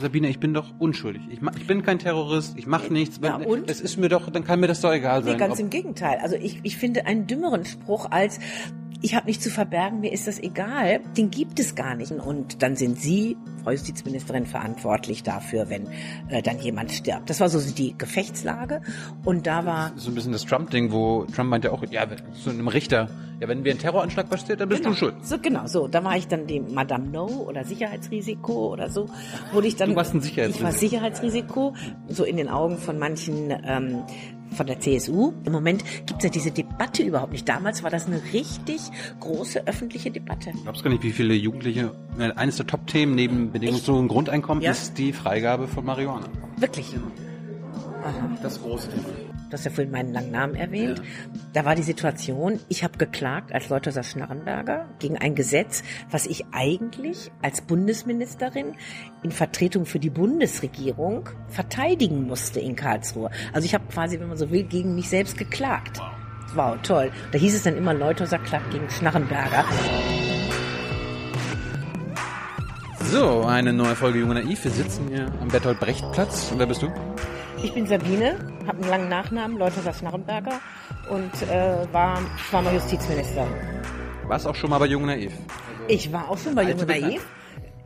Sabine, ich bin doch unschuldig. Ich, ich bin kein Terrorist, ich mache nichts. Ja, und? Es ist mir doch, dann kann mir das doch egal sein. Nee, ganz im Gegenteil. Also ich, ich finde einen dümmeren Spruch als ich habe nichts zu verbergen, mir ist das egal, den gibt es gar nicht. Und dann sind Sie, Frau Justizministerin, verantwortlich dafür, wenn äh, dann jemand stirbt. Das war so die Gefechtslage. Und da war so ein bisschen das Trump-Ding, wo Trump meint ja auch, ja, so einem Richter, ja, wenn mir ein Terroranschlag passiert, dann bist du schuld. So, genau, so. Da war ich dann dem Madame No oder Sicherheitsrisiko oder so. Wurde ich dann, Du warst ein Ich war Sicherheitsrisiko, so in den Augen von manchen ähm, von der CSU. Im Moment gibt es ja diese Debatte überhaupt nicht. Damals war das eine richtig große öffentliche Debatte. Ich glaubst gar nicht, wie viele Jugendliche, äh, eines der Top-Themen neben bedingungslosen Grundeinkommen Ja. ist die Freigabe von Marihuana. Wirklich. Das große Thema. Du hast ja vorhin meinen langen Namen erwähnt. Da war die Situation, ich habe geklagt als Leuthäuser Schnarrenberger gegen ein Gesetz, was ich eigentlich als Bundesministerin in Vertretung für die Bundesregierung verteidigen musste in Karlsruhe. Also ich habe quasi, wenn man so will, gegen mich selbst geklagt. Wow, toll. Da hieß es dann immer Leuthäuser klagt gegen Schnarrenberger. So, eine neue Folge Junge Naiv. Wir sitzen hier am Bertolt-Brecht-Platz. Und wer bist du? Ich bin Sabine, habe einen langen Nachnamen, Leuthäuser Schnarrenberger und äh, war, ich war mal Justizministerin. Warst auch schon mal bei Junge Naiv? Ich war auch schon bei Bekannte. Naiv.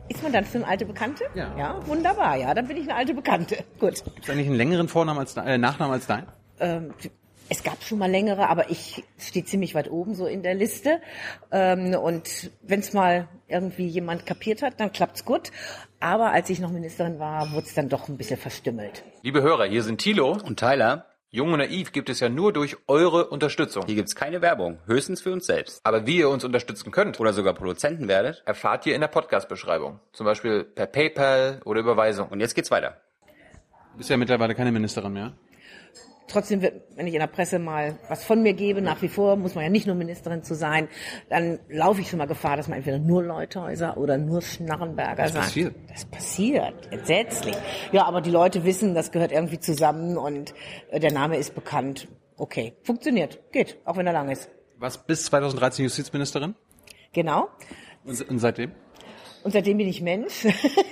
Ist man dann schon eine alte Bekannte? Ja. Ja, wunderbar, ja, dann bin ich eine alte Bekannte. Gut. Gibt eigentlich einen längeren Vornamen als, äh, Nachnamen als dein? Ähm, es gab schon mal längere, aber ich stehe ziemlich weit oben so in der Liste. Ähm, und wenn es mal irgendwie jemand kapiert hat, dann klappt's gut. Aber als ich noch Ministerin war, wurde es dann doch ein bisschen verstümmelt. Liebe Hörer, hier sind Thilo. Und Tyler, Jung und Naiv gibt es ja nur durch eure Unterstützung. hier gibt's keine Werbung, höchstens für uns selbst. Aber wie ihr uns unterstützen könnt, Oder sogar Produzenten werdet. erfahrt ihr in der Podcast-Beschreibung. Zum Beispiel per PayPal oder Überweisung. Und jetzt geht's weiter. Du bist ja mittlerweile keine Ministerin mehr. Trotzdem, wird, wenn ich in der Presse mal was von mir gebe, nach wie vor muss man ja nicht nur Ministerin zu sein, dann laufe ich schon mal Gefahr, dass man entweder nur Leuthäuser oder nur Schnarrenberger Das sagt. passiert. Das passiert, entsetzlich. Ja, aber die Leute wissen, das gehört irgendwie zusammen und äh, der Name ist bekannt. Okay, funktioniert, geht, auch wenn er lang ist. Warst bis 2013 Justizministerin? Genau. Und, und seitdem? Und seitdem bin ich Mensch.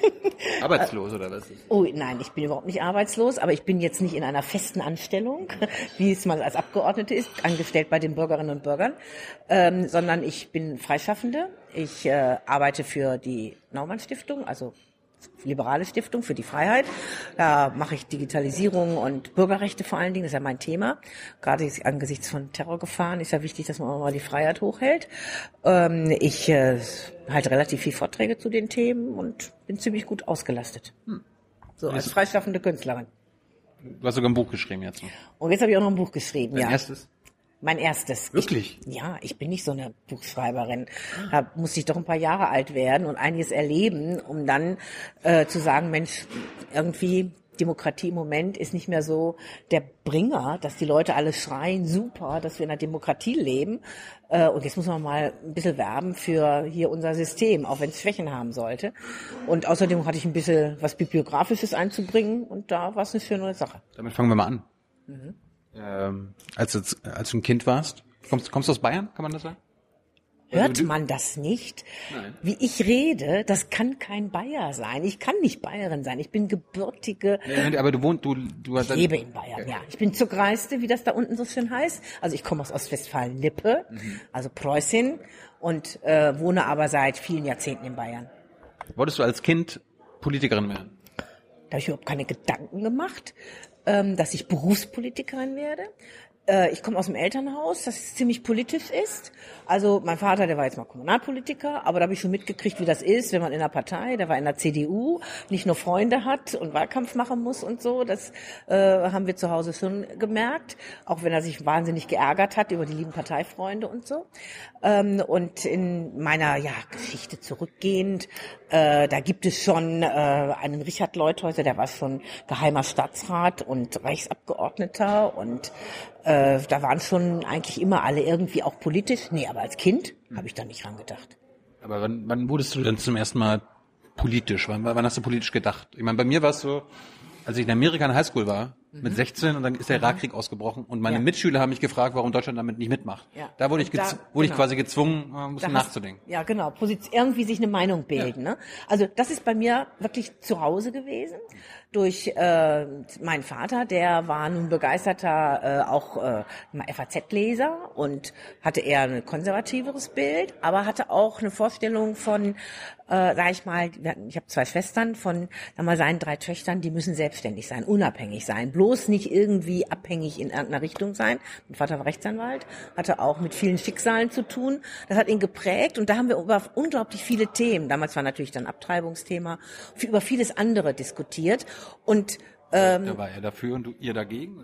Arbeitslos oder was? Oh nein, ich bin überhaupt nicht arbeitslos, aber ich bin jetzt nicht in einer festen Anstellung, wie es mal als Abgeordnete ist, angestellt bei den Bürgerinnen und Bürgern, ähm, sondern ich bin Freischaffende. Ich äh, arbeite für die Naumann Stiftung, also liberale Stiftung für die Freiheit. Da mache ich Digitalisierung und Bürgerrechte vor allen Dingen, das ist ja mein Thema. Gerade angesichts von Terrorgefahren ist ja wichtig, dass man auch mal die Freiheit hochhält. Ähm, ich äh, halte relativ viel Vorträge zu den Themen und bin ziemlich gut ausgelastet. So, als freischaffende Künstlerin. Du hast sogar ein Buch geschrieben jetzt. Und jetzt habe ich auch noch ein Buch geschrieben, Dein ja. erstes? Mein erstes. Wirklich? Ich, ja, ich bin nicht so eine Buchschreiberin. Da musste ich doch ein paar Jahre alt werden und einiges erleben, um dann äh, zu sagen, Mensch, irgendwie Demokratie im Moment ist nicht mehr so der Bringer, dass die Leute alle schreien, super, dass wir in einer Demokratie leben. Äh, und jetzt muss man mal ein bisschen werben für hier unser System, auch wenn es Schwächen haben sollte. Und außerdem hatte ich ein bisschen was Bibliografisches einzubringen und da war es eine schöne Sache. Damit fangen wir mal an. Mhm. Ähm, als, du, als du ein Kind warst, kommst, kommst du aus Bayern, kann man das sagen? Hört man das nicht? Nein. Wie ich rede, das kann kein Bayer sein. Ich kann nicht Bayerin sein. Ich bin gebürtige, Ja, aber du wohnst, du, du hast ich lebe in Bayern, ja. Ich bin Zuckreiste, wie das da unten so schön heißt. Also ich komme aus Ostwestfalen-Lippe, Mhm. also Preußin, und äh, wohne aber seit vielen Jahrzehnten in Bayern. Wolltest du als Kind Politikerin werden? Da habe ich überhaupt keine Gedanken gemacht, ähm, dass ich Berufspolitikerin werde. Äh, ich komme aus dem Elternhaus, das ziemlich politisch ist. Also mein Vater, der war jetzt mal Kommunalpolitiker, aber da habe ich schon mitgekriegt, wie das ist, wenn man in einer Partei, der war in der CDU, nicht nur Freunde hat und Wahlkampf machen muss und so. Das äh, haben wir zu Hause schon gemerkt, auch wenn er sich wahnsinnig geärgert hat über die lieben Parteifreunde und so. Ähm, und in meiner ja, Geschichte zurückgehend, äh, da gibt es schon äh, einen Richard Leuthäuser, der war schon geheimer Staatsrat und Reichsabgeordneter und äh, da waren schon eigentlich immer alle irgendwie auch politisch. Nee, aber als Kind habe ich da nicht dran gedacht. Aber wann, wann wurdest du denn zum ersten Mal politisch? Wann, wann hast du politisch gedacht? Ich meine, bei mir war es so, als ich in Amerika in Highschool war, mit 16 und dann ist der Irakkrieg ausgebrochen und meine Ja. Mitschüler haben mich gefragt, warum Deutschland damit nicht mitmacht. Ja. Da wurde ich, da- gez wurde ich genau. quasi gezwungen, äh, ein bisschen Da hast- nachzudenken. Ja, genau. Position, irgendwie sich eine Meinung bilden. Ne? Also das ist bei mir wirklich zu Hause gewesen. Durch äh, meinen Vater, der war nun begeisterter äh, auch äh, FAZ-Leser und hatte eher ein konservativeres Bild, aber hatte auch eine Vorstellung von, äh, sag ich mal, ich habe zwei Schwestern von, sag mal, seinen drei Töchtern, die müssen selbstständig sein, unabhängig sein, bloß nicht irgendwie abhängig in irgendeiner Richtung sein. Mein Vater war Rechtsanwalt, hatte auch mit vielen Schicksalen zu tun. Das hat ihn geprägt und da haben wir über unglaublich viele Themen, damals war natürlich dann Abtreibungsthema, über vieles andere diskutiert und ähm, Da war er dafür und du, ihr dagegen?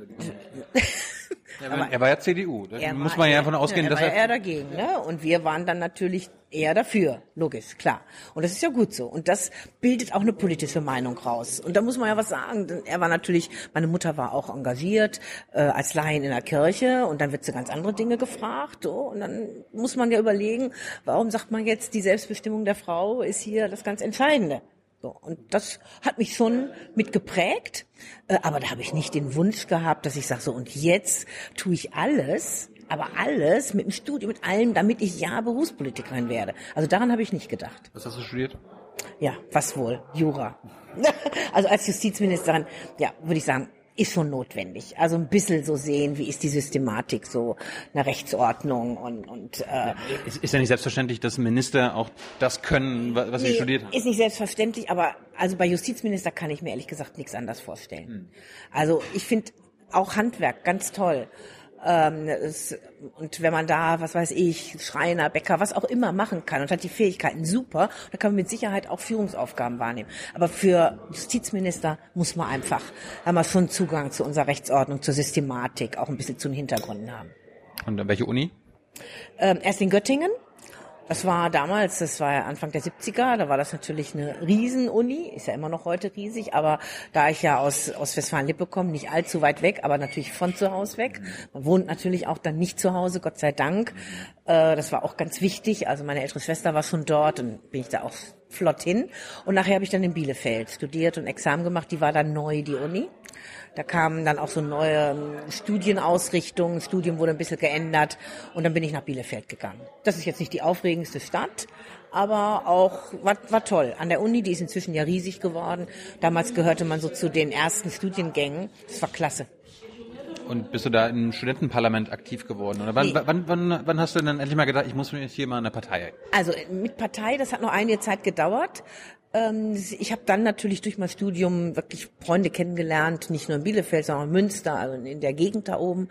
Er, war, er war ja CDU. Da er muss war man ja davon ausgehen, er dass war er... eher dagegen, ne? Und wir waren dann natürlich eher dafür, logisch, klar. Und das ist ja gut so. Und das bildet auch eine politische Meinung raus. Und da muss man ja was sagen. Er war natürlich, meine Mutter war auch engagiert äh, als Laien in der Kirche und dann wird sie ganz andere Dinge gefragt. So. Und dann muss man ja überlegen, warum sagt man jetzt, die Selbstbestimmung der Frau ist hier das ganz Entscheidende. So, und das hat mich schon mit geprägt, äh, aber da habe ich nicht den Wunsch gehabt, dass ich sage, so und jetzt tue ich alles, aber alles mit dem Studium, mit allem, damit ich ja Berufspolitikerin werde. Also daran habe ich nicht gedacht. Was hast du studiert? Ja, was wohl? Jura. also als Justizministerin, ja, würde ich sagen, ist schon notwendig. Also ein bisschen so sehen, wie ist die Systematik, so eine Rechtsordnung und, und äh, Ist, ist ja nicht selbstverständlich, dass Minister auch das können, wa- was sie Nee, studiert haben. Ist nicht selbstverständlich, aber also bei Justizminister kann ich mir ehrlich gesagt nichts anderes vorstellen. Hm. Also ich finde auch Handwerk ganz toll. Ähm, es, und wenn man da, was weiß ich, Schreiner, Bäcker, was auch immer machen kann und hat die Fähigkeiten super, dann kann man mit Sicherheit auch Führungsaufgaben wahrnehmen. Aber für Justizminister muss man einfach, wir schon Zugang zu unserer Rechtsordnung, zur Systematik, auch ein bisschen zu den Hintergründen haben. Und an welche Uni? Ähm, erst in Göttingen. Das war damals, das war ja Anfang der 70er, da war das natürlich eine Riesenuni, ist ja immer noch heute riesig, aber da ich ja aus, aus Westfalen-Lippe komme, nicht allzu weit weg, aber natürlich von zu Hause weg. Man wohnt natürlich auch dann nicht zu Hause, Gott sei Dank. Äh, das war auch ganz wichtig. Also meine ältere Schwester war schon dort und bin ich da auch flott hin. Und nachher habe ich dann in Bielefeld studiert und Examen gemacht, die war dann neu, die Uni. Da kamen dann auch so neue Studienausrichtungen, Studium wurde ein bisschen geändert und dann bin ich nach Bielefeld gegangen. Das ist jetzt nicht die aufregendste Stadt, aber auch war, war toll. An der Uni, die ist inzwischen ja riesig geworden. Damals gehörte man so zu den ersten Studiengängen. Das war klasse. Und bist du da im Studentenparlament aktiv geworden? Oder wann, Nee. wann, wann, wann hast du denn endlich mal gedacht, ich muss mir jetzt hier mal eine Partei? Also mit Partei, das hat noch einige Zeit gedauert. Ähm, Ich habe dann natürlich durch mein Studium wirklich Freunde kennengelernt, nicht nur in Bielefeld, sondern auch in Münster, also in der Gegend da oben,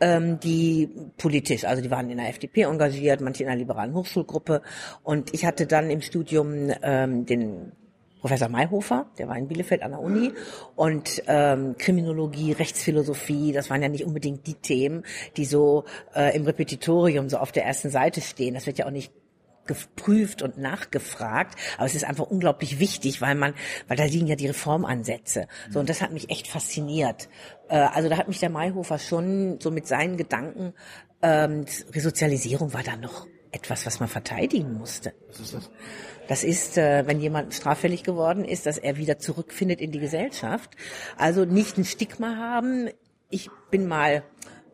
ähm, die politisch, also die waren in der FDP engagiert, manche in einer liberalen Hochschulgruppe. Und ich hatte dann im Studium ähm, den Professor Mayhofer, der war in Bielefeld an der Uni und ähm, Kriminologie, Rechtsphilosophie, das waren ja nicht unbedingt die Themen, die so äh, im Repetitorium so auf der ersten Seite stehen. Das wird ja auch nicht geprüft und nachgefragt, aber es ist einfach unglaublich wichtig, weil man, weil da liegen ja die Reformansätze. So und das hat mich echt fasziniert. Äh, also da hat mich der Mayhofer schon so mit seinen Gedanken ähm, Resozialisierung war da noch etwas, was man verteidigen musste. Was ist das? Das ist, äh, wenn jemand straffällig geworden ist, dass er wieder zurückfindet in die Gesellschaft. Also nicht ein Stigma haben. Ich bin mal,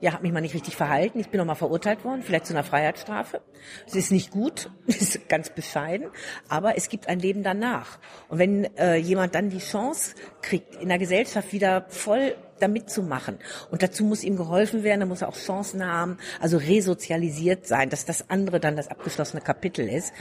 ja, habe mich mal nicht richtig verhalten. Ich bin noch mal verurteilt worden, vielleicht zu einer Freiheitsstrafe. Es ist nicht gut, ist ganz bescheiden, aber es gibt ein Leben danach. Und wenn äh, jemand dann die Chance kriegt, in der Gesellschaft wieder voll damit zu machen. Und dazu muss ihm geholfen werden, da muss er auch Chancen haben, also resozialisiert sein, dass das andere dann das abgeschlossene Kapitel ist.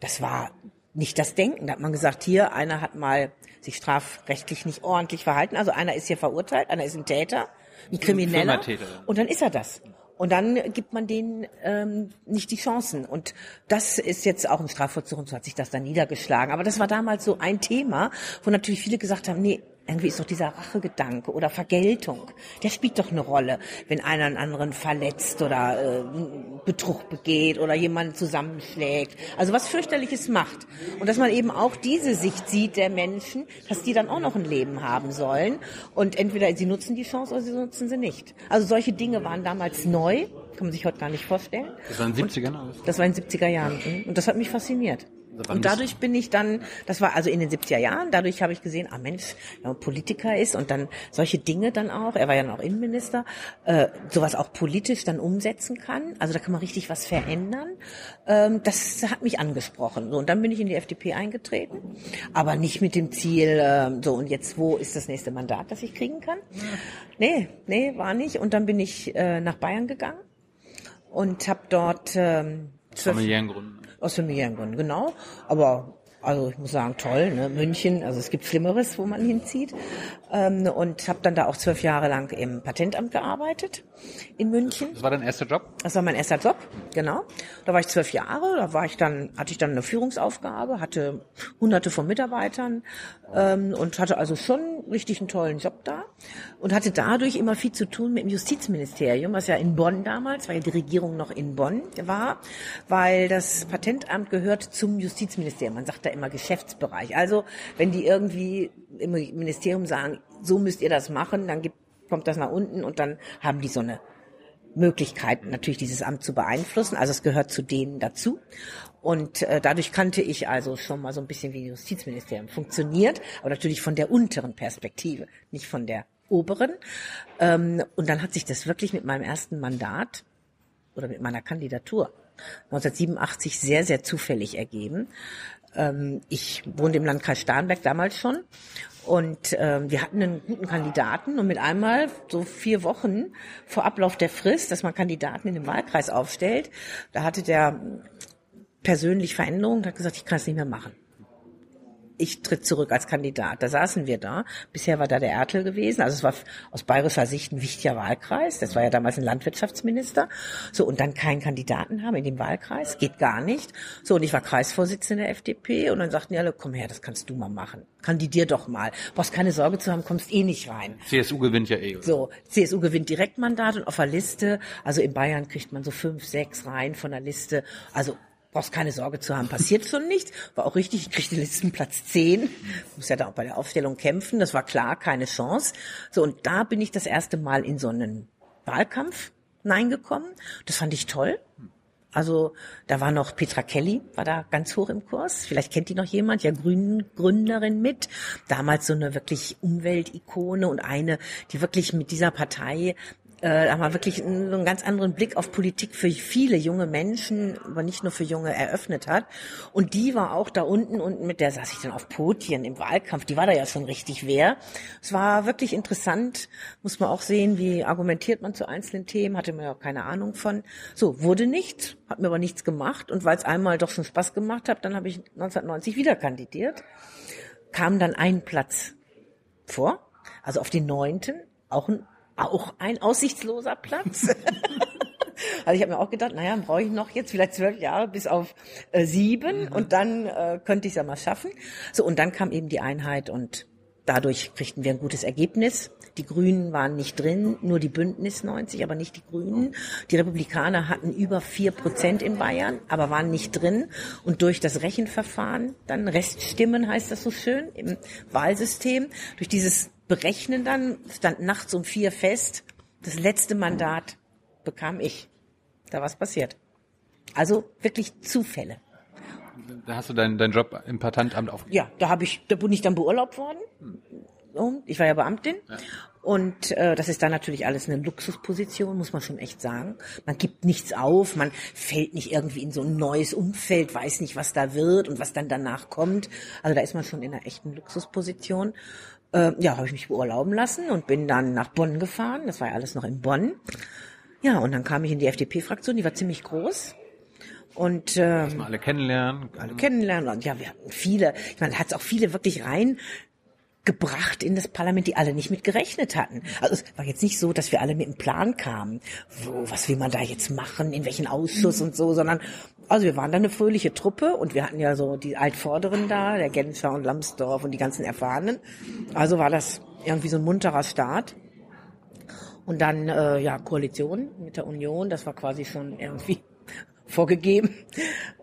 Das war nicht das Denken. Da hat man gesagt, hier, einer hat mal sich strafrechtlich nicht ordentlich verhalten, also einer ist hier verurteilt, einer ist ein Täter, ein Krimineller. Und dann ist er das. Und dann gibt man denen ähm, nicht die Chancen. Und das ist jetzt auch im Strafvollzug und so hat sich das dann niedergeschlagen. Aber das war damals so ein Thema, wo natürlich viele gesagt haben, nee, irgendwie ist doch dieser Rachegedanke oder Vergeltung, der spielt doch eine Rolle, wenn einer einen anderen verletzt oder äh, Betrug begeht oder jemanden zusammenschlägt. Also was fürchterliches macht. Und dass man eben auch diese Sicht sieht der Menschen, dass die dann auch noch ein Leben haben sollen. Und entweder sie nutzen die Chance oder sie nutzen sie nicht. Also solche Dinge waren damals neu, kann man sich heute gar nicht vorstellen. Das war in den 70ern. oder was? Das war in den 70er Jahren. mhm. Und das hat mich fasziniert. Wann Und dadurch bin ich dann, das war also in den 70er Jahren, dadurch habe ich gesehen, ah Mensch, wenn man Politiker ist und dann solche Dinge dann auch, er war ja noch Innenminister, äh, sowas auch politisch dann umsetzen kann. Also da kann man richtig was verändern. Ähm, das hat mich angesprochen. So, und dann bin ich in die FDP eingetreten, aber nicht mit dem Ziel, ähm, so und jetzt wo ist das nächste Mandat, das ich kriegen kann? Nee, nee, war nicht. Und dann bin ich äh, nach Bayern gegangen und habe dort ähm, familiären Gründen. Aus familiären Gründen, genau. Aber also ich muss sagen, toll, ne? München, also es gibt Schlimmeres, wo man hinzieht. Ähm, und habe dann da auch zwölf Jahre lang im Patentamt gearbeitet in München. Das war dein erster Job? Das war mein erster Job, genau. Da war ich zwölf Jahre, da war ich dann, hatte ich dann eine Führungsaufgabe, hatte hunderte von Mitarbeitern ähm, und hatte also schon richtig einen tollen Job da und hatte dadurch immer viel zu tun mit dem Justizministerium, was ja in Bonn damals, weil ja die Regierung noch in Bonn war, weil das Patentamt gehört zum Justizministerium. Man sagt da immer Geschäftsbereich. Also wenn die irgendwie im Ministerium sagen, so müsst ihr das machen, dann gibt, kommt das nach unten und dann haben die so eine Möglichkeit, natürlich dieses Amt zu beeinflussen. Also es gehört zu denen dazu. Und äh, dadurch kannte ich also schon mal so ein bisschen, wie Justizministerium funktioniert, aber natürlich von der unteren Perspektive, nicht von der oberen. Ähm, und dann hat sich das wirklich mit meinem ersten Mandat oder mit meiner Kandidatur 1987 sehr, sehr zufällig ergeben. Ähm, ich wohnte im Landkreis Starnberg damals schon und ähm, wir hatten einen guten Kandidaten und mit einmal so vier Wochen vor Ablauf der Frist, dass man Kandidaten in den Wahlkreis aufstellt, da hatte der persönlich Veränderungen hat gesagt, ich kann es nicht mehr machen. Ich tritt zurück als Kandidat. Da saßen wir da. Bisher war da der Ertel gewesen. Also es war aus bayerischer Sicht ein wichtiger Wahlkreis. Das war ja damals ein Landwirtschaftsminister. So, und dann keinen Kandidaten haben in dem Wahlkreis. Geht gar nicht. So, und ich war Kreisvorsitzende der FDP. Und dann sagten die alle, komm her, das kannst du mal machen. Kandidier doch mal. Brauchst keine Sorge zu haben, kommst eh nicht rein. CSU gewinnt ja eh. oder? So, CSU gewinnt Direktmandat und auf der Liste, also in Bayern kriegt man so fünf, sechs rein von der Liste. Also brauchst keine Sorge zu haben, passiert schon nicht. War auch richtig, ich kriegte Listenplatz 10. Muss ja da auch bei der Aufstellung kämpfen. Das war klar, keine Chance. So, und da bin ich das erste Mal in so einen Wahlkampf hineingekommen. Das fand ich toll. Also da war noch Petra Kelly, war da ganz hoch im Kurs. Vielleicht kennt die noch jemand, ja Grünen Gründerin mit. Damals so eine wirklich Umweltikone und eine, die wirklich mit dieser Partei äh, haben wir wirklich einen, ganz anderen Blick auf Politik für viele junge Menschen, aber nicht nur für Junge eröffnet hat. Und die war auch da unten und mit der saß ich dann auf Podien im Wahlkampf. Die war da ja schon richtig wer. Es war wirklich interessant, muss man auch sehen, wie argumentiert man zu einzelnen Themen, hatte man ja auch keine Ahnung von. So, wurde nichts, hat mir aber nichts gemacht. Und weil es einmal doch schon Spaß gemacht hat, dann habe ich 1990 wieder kandidiert, kam dann ein Platz vor, also auf den neunten, auch ein auch ein aussichtsloser Platz. also ich habe mir auch gedacht, naja, brauche ich noch jetzt vielleicht zwölf Jahre bis auf äh, sieben und dann äh, könnte ich es ja mal schaffen. So, und dann kam eben die Einheit und dadurch kriegten wir ein gutes Ergebnis. Die Grünen waren nicht drin, nur die Bündnis 90, aber nicht die Grünen. Die Republikaner hatten über vier Prozent in Bayern, aber waren nicht drin. Und durch das Rechenverfahren, dann Reststimmen heißt das so schön im Wahlsystem, durch dieses Berechnen dann stand nachts um vier fest, das letzte Mandat bekam ich. Da was passiert. Also wirklich Zufälle. Da hast du deinen deinen Job im Patentamt aufgegeben. Ja, da habe ich, da bin ich dann beurlaubt worden. So, ich war ja Beamtin. Und äh, das ist dann natürlich alles eine Luxusposition, muss man schon echt sagen. Man gibt nichts auf, man fällt nicht irgendwie in so ein neues Umfeld, weiß nicht, was da wird und was dann danach kommt. Also da ist man schon in einer echten Luxusposition. Äh, ja, habe ich mich beurlauben lassen und bin dann nach Bonn gefahren. Das war ja alles noch in Bonn. Ja, und dann kam ich in die FDP-Fraktion, die war ziemlich groß. Und ähm, Mal alle kennenlernen. alle kennenlernen. Und ja, wir hatten viele, ich meine, hat es auch viele wirklich rein gebracht in das Parlament, die alle nicht mit gerechnet hatten. Also es war jetzt nicht so, dass wir alle mit einem Plan kamen, wo, was will man da jetzt machen, in welchen Ausschuss und so, sondern also wir waren da eine fröhliche Truppe und wir hatten ja so die Altvorderen da, der Genscher und Lambsdorff und die ganzen Erfahrenen. Also war das irgendwie so ein munterer Start. Und dann äh, ja Koalition mit der Union, das war quasi schon irgendwie vorgegeben.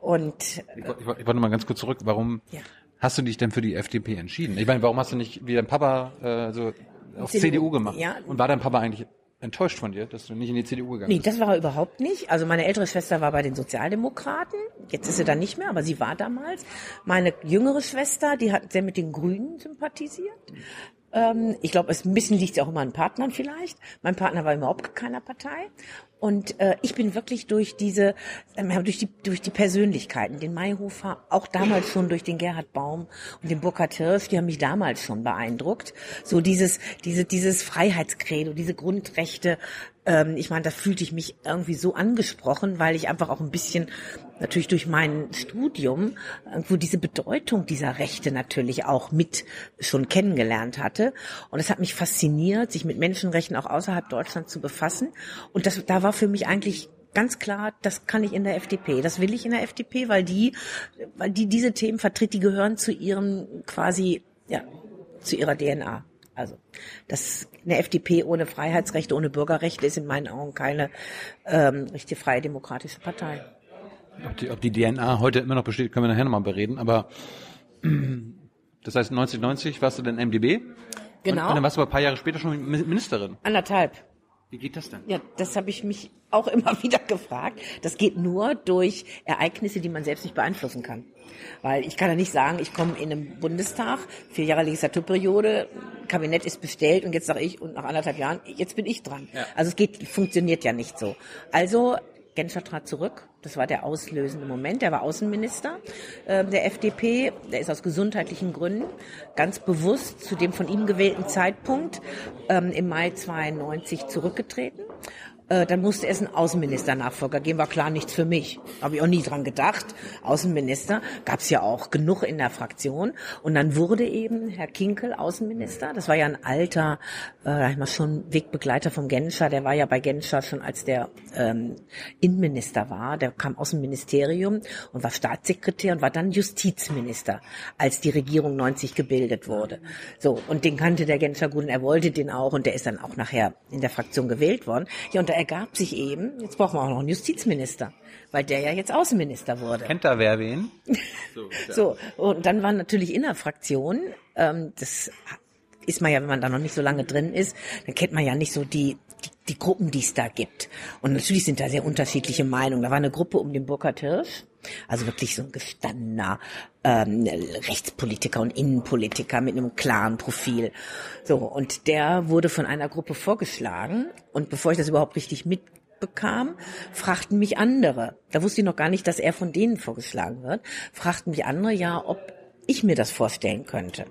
Und Ich, wollte- ich wollte ich wollte mal ganz kurz zurück. Warum Ja. hast du dich denn für die FDP entschieden? Ich meine, warum hast du nicht wie dein Papa äh, so auf CDU, CDU, gemacht? ja. Und war dein Papa eigentlich enttäuscht von dir, dass du nicht in die CDU gegangen Nee, bist. das war er überhaupt nicht. Also meine ältere Schwester war bei den Sozialdemokraten. Jetzt ist sie da nicht mehr, aber sie war damals. Meine jüngere Schwester, die hat sehr mit den Grünen sympathisiert. Ähm, ich glaube, es ein bisschen liegt ja auch immer an Partnern vielleicht. Mein Partner war überhaupt keiner Partei. Und äh, ich bin wirklich durch diese, äh, durch die, durch die Persönlichkeiten, den Mayhofer, auch damals schon durch den Gerhard Baum und den Burkhard Hirsch, die haben mich damals schon beeindruckt. So dieses, diese, dieses Freiheitskredo, diese Grundrechte, ähm, ich meine, da fühlte ich mich irgendwie so angesprochen, weil ich einfach auch ein bisschen natürlich durch mein Studium irgendwo diese Bedeutung dieser Rechte natürlich auch mit schon kennengelernt hatte. Und es hat mich fasziniert, sich mit Menschenrechten auch außerhalb Deutschlands zu befassen. Und das, da war für mich eigentlich ganz klar, das kann ich in der FDP. Das will ich in der FDP, weil die, weil die diese Themen vertritt, die gehören zu ihrem quasi, ja, zu ihrer DNA. Also das eine FDP ohne Freiheitsrechte, ohne Bürgerrechte ist in meinen Augen keine ähm, richtige freie demokratische Partei. Ob die, ob die DNA heute immer noch besteht, können wir nachher nochmal bereden. Aber das heißt, 1990 warst du dann MDB. Genau. Und, und dann warst du aber ein paar Jahre später schon Mi- Ministerin. Anderthalb. Wie geht das denn? Ja, das habe ich mich auch immer wieder gefragt. Das geht nur durch Ereignisse, die man selbst nicht beeinflussen kann. Weil ich kann ja nicht sagen, ich komme in einem Bundestag, vier Jahre Legislaturperiode, Kabinett ist bestellt und jetzt sage ich, und nach anderthalb Jahren, jetzt bin ich dran. Ja. Also es geht, funktioniert ja nicht so. Also Genscher trat zurück. Das war der auslösende Moment. Der war Außenminister äh, der FDP. Der ist aus gesundheitlichen Gründen ganz bewusst zu dem von ihm gewählten Zeitpunkt ähm, im Mai 92 zurückgetreten. Äh, dann musste es einen Außenminister-Nachfolger geben. War klar nichts für mich. Habe ich auch nie dran gedacht. Außenminister gab es ja auch genug in der Fraktion. Und dann wurde eben Herr Kinkel Außenminister. Das war ja ein alter, äh, ich mal schon Wegbegleiter vom Genscher. Der war ja bei Genscher schon als der ähm, Innenminister war. Der kam aus dem Ministerium und war Staatssekretär und war dann Justizminister, als die Regierung 90 gebildet wurde. So, und den kannte der Genscher gut und er wollte den auch und der ist dann auch nachher in der Fraktion gewählt worden. Ja, und da ergab sich eben, jetzt brauchen wir auch noch einen Justizminister, weil der ja jetzt Außenminister wurde. Kennt da wer wen? So, und dann war natürlich in der Fraktion, ähm, das ist man ja, wenn man da noch nicht so lange drin ist, dann kennt man ja nicht so die, die, die Gruppen, die es da gibt. Und natürlich sind da sehr unterschiedliche Meinungen. Da war eine Gruppe um den Burkhard Hirsch, also wirklich so ein gestandener ähm, Rechtspolitiker und Innenpolitiker mit einem klaren Profil. So, und der wurde von einer Gruppe vorgeschlagen. Und bevor ich das überhaupt richtig mitbekam, fragten mich andere, da wusste ich noch gar nicht, dass er von denen vorgeschlagen wird, fragten mich andere ja, ob ich mir das vorstellen könnte.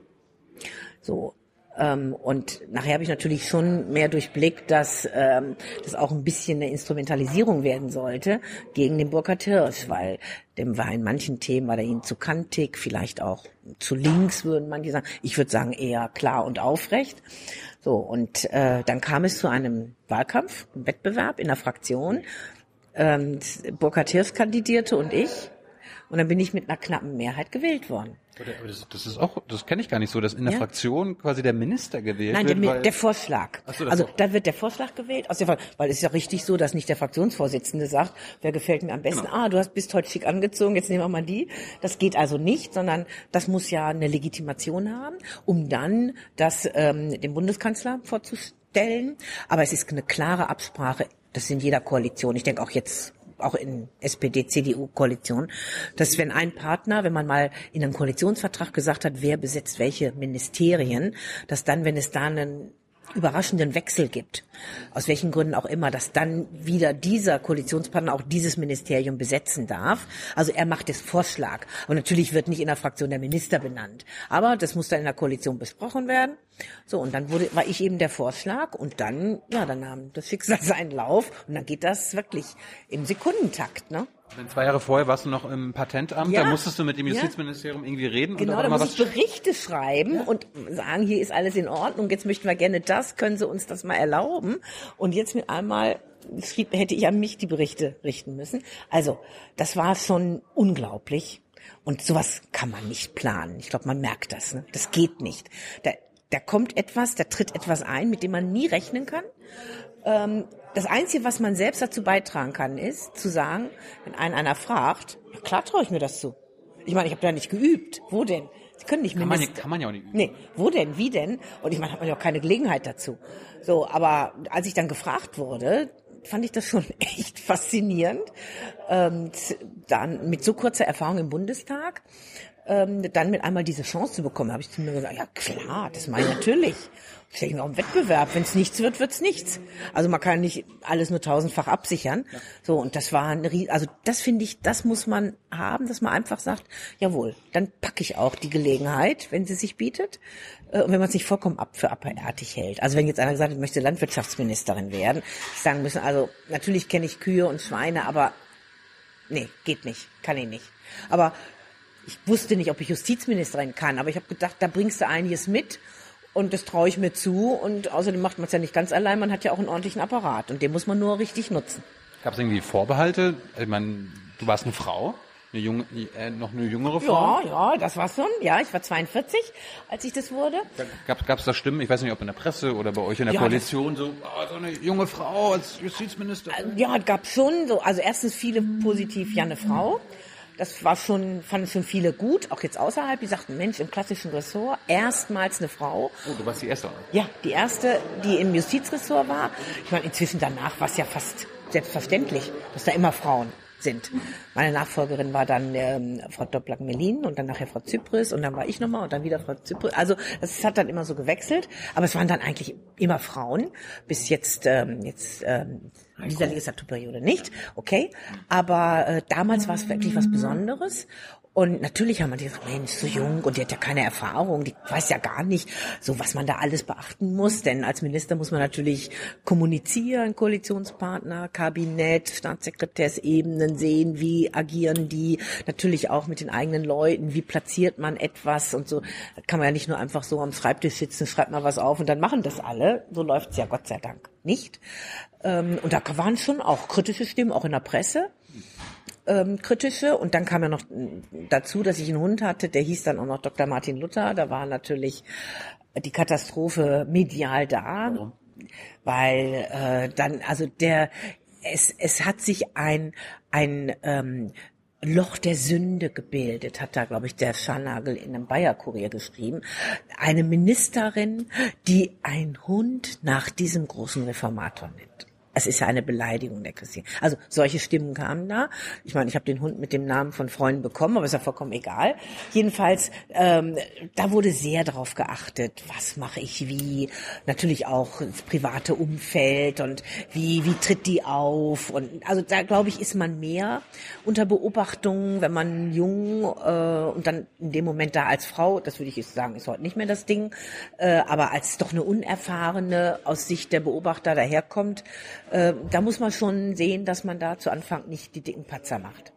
So. Ähm, und nachher habe ich natürlich schon mehr durchblickt, dass ähm, das auch ein bisschen eine Instrumentalisierung werden sollte gegen den Burkhard Hirsch, weil dem war in manchen Themen war der ihnen zu kantig, vielleicht auch zu links würden manche sagen. Ich würde sagen eher klar und aufrecht. So und äh, dann kam es zu einem Wahlkampf, einem Wettbewerb in der Fraktion. Ähm, Burkhard Hirsch kandidierte und ich. Und dann bin ich mit einer knappen Mehrheit gewählt worden. Aber das, das ist auch, das kenne ich gar nicht so, dass in der Ja. Fraktion quasi der Minister gewählt Nein, wird. weil, der Vorschlag. Ach so, also auch. da wird der Vorschlag gewählt, aus der, Fall- weil es ist ja richtig so, dass nicht der Fraktionsvorsitzende sagt, wer gefällt mir am besten. Genau. Ah, du hast bist heute schick angezogen, jetzt nehmen wir mal die. Das geht also nicht, sondern das muss ja eine Legitimation haben, um dann das ähm, dem Bundeskanzler vorzustellen. Aber es ist eine klare Absprache. Das ist in jeder Koalition. Ich denke auch jetzt auch in SPD-CDU-Koalition, dass wenn ein Partner, wenn man mal in einem Koalitionsvertrag gesagt hat, wer besetzt welche Ministerien, dass dann, wenn es da einen überraschenden Wechsel gibt, aus welchen Gründen auch immer, dass dann wieder dieser Koalitionspartner auch dieses Ministerium besetzen darf. Also er macht das Vorschlag. Und natürlich wird nicht in der Fraktion der Minister benannt. Aber das muss dann in der Koalition besprochen werden. So, und dann wurde, war ich eben der Vorschlag und dann, ja, dann nahm das Schicksal seinen Lauf und dann geht das wirklich im Sekundentakt, ne? Wenn zwei Jahre vorher warst du noch im Patentamt, Ja. da musstest du mit dem Ja. Justizministerium irgendwie reden Genau, da muss ich was. Berichte schreiben und sagen, hier ist alles in Ordnung, jetzt möchten wir gerne das, können Sie uns das mal erlauben? Und jetzt mit einmal schrieb, hätte ich an mich die Berichte richten müssen. Also, das war schon unglaublich. Und sowas kann man nicht planen. Ich glaube, man merkt das. Ne? Das geht nicht. Da, da kommt etwas, da tritt etwas ein, mit dem man nie rechnen kann. Ähm, das Einzige, was man selbst dazu beitragen kann, ist zu sagen, wenn einen einer fragt, ja klar traue ich mir das zu. Ich meine, ich habe da nicht geübt. Wo denn? Sie können nicht Kann man, Minister. kann man ja auch nicht üben. Nee, wo denn, wie denn? Und ich meine, hat man ja auch keine Gelegenheit dazu. So, aber als ich dann gefragt wurde, fand ich das schon echt faszinierend, ähm, z- dann mit so kurzer Erfahrung im Bundestag, ähm, dann mit einmal diese Chance zu bekommen, habe ich zu mir gesagt, ja klar, das meine ich natürlich. Ich denke auch im Wettbewerb, wenn es nichts wird, wird's nichts. Also man kann nicht alles nur tausendfach absichern. So und das war ein also das finde ich, das muss man haben, dass man einfach sagt, jawohl, dann packe ich auch die Gelegenheit, wenn sie sich bietet äh, und wenn man es nicht vollkommen ab für abartig hält. Also wenn jetzt einer gesagt hat, ich möchte Landwirtschaftsministerin werden, ich sagen müssen, also natürlich kenne ich Kühe und Schweine, aber nee, geht nicht, kann ich nicht. Aber ich wusste nicht, ob ich Justizministerin kann, aber ich habe gedacht, da bringst du einiges mit und das traue ich mir zu und außerdem macht man es ja nicht ganz allein, man hat ja auch einen ordentlichen Apparat und den muss man nur richtig nutzen. Gab es irgendwie Vorbehalte? Ich meine, du warst eine Frau, eine junge, äh, noch eine jüngere Frau. Ja, ja, das war schon. Ja, ich war 42, als ich das wurde. Gab es da Stimmen, ich weiß nicht, ob in der Presse oder bei euch in der Ja, Koalition, so, oh, so eine junge Frau als Justizministerin? Ja, es gab schon so, also erstens viele positiv, ja, eine Frau. Das war schon, fanden schon viele gut, auch jetzt außerhalb. Die sagten, Mensch, im klassischen Ressort erstmals eine Frau. Oh, du warst die Erste. Ja, die erste, die im Justizressort war. Ich meine, inzwischen danach war es ja fast selbstverständlich, dass da immer Frauen sind. Meine Nachfolgerin war dann ähm, Frau Doppler-Melin und dann nachher Frau Zypris und dann war ich nochmal und dann wieder Frau Zypris. Also es hat dann immer so gewechselt, aber es waren dann eigentlich immer Frauen, bis jetzt, ähm, jetzt ähm, in dieser Legislaturperiode nicht, okay. Aber äh, damals war es wirklich was Besonderes und natürlich haben wir gesagt, Mensch, so jung und die hat ja keine Erfahrung, die weiß ja gar nicht, so was man da alles beachten muss. Denn als Minister muss man natürlich kommunizieren, Koalitionspartner, Kabinett, Staatssekretärsebenen sehen, wie agieren die, natürlich auch mit den eigenen Leuten, wie platziert man etwas und so. Da kann man ja nicht nur einfach so am Schreibtisch sitzen, schreibt mal was auf und dann machen das alle. So läuft's ja Gott sei Dank nicht. Ähm, Und da waren schon auch kritische Stimmen, auch in der Presse ähm, kritische. Und dann kam ja noch mm, dazu, dass ich einen Hund hatte, der hieß dann auch noch Dr. Martin Luther. Da war natürlich die Katastrophe medial da. Warum? Weil äh, dann, also der, es, es hat sich ein, ein ähm, Loch der Sünde gebildet, hat da, glaube ich, der Scharnagel in einem Bayer-Kurier geschrieben. Eine Ministerin, die einen Hund nach diesem großen Reformator nennt. Es ist ja eine Beleidigung der Christin. Also solche Stimmen kamen da. Ich meine, ich habe den Hund mit dem Namen von Freunden bekommen, aber ist ja vollkommen egal. Jedenfalls, ähm, da wurde sehr darauf geachtet, was mache ich wie. Natürlich auch das private Umfeld und wie wie tritt die auf. Und also da glaube ich, ist man mehr unter Beobachtung, wenn man jung äh, und dann in dem Moment da als Frau, das würde ich jetzt sagen, ist heute nicht mehr das Ding, äh, aber als doch eine unerfahrene aus Sicht der Beobachter daherkommt, äh, da muss man schon sehen, dass man da zu Anfang nicht die dicken Patzer macht.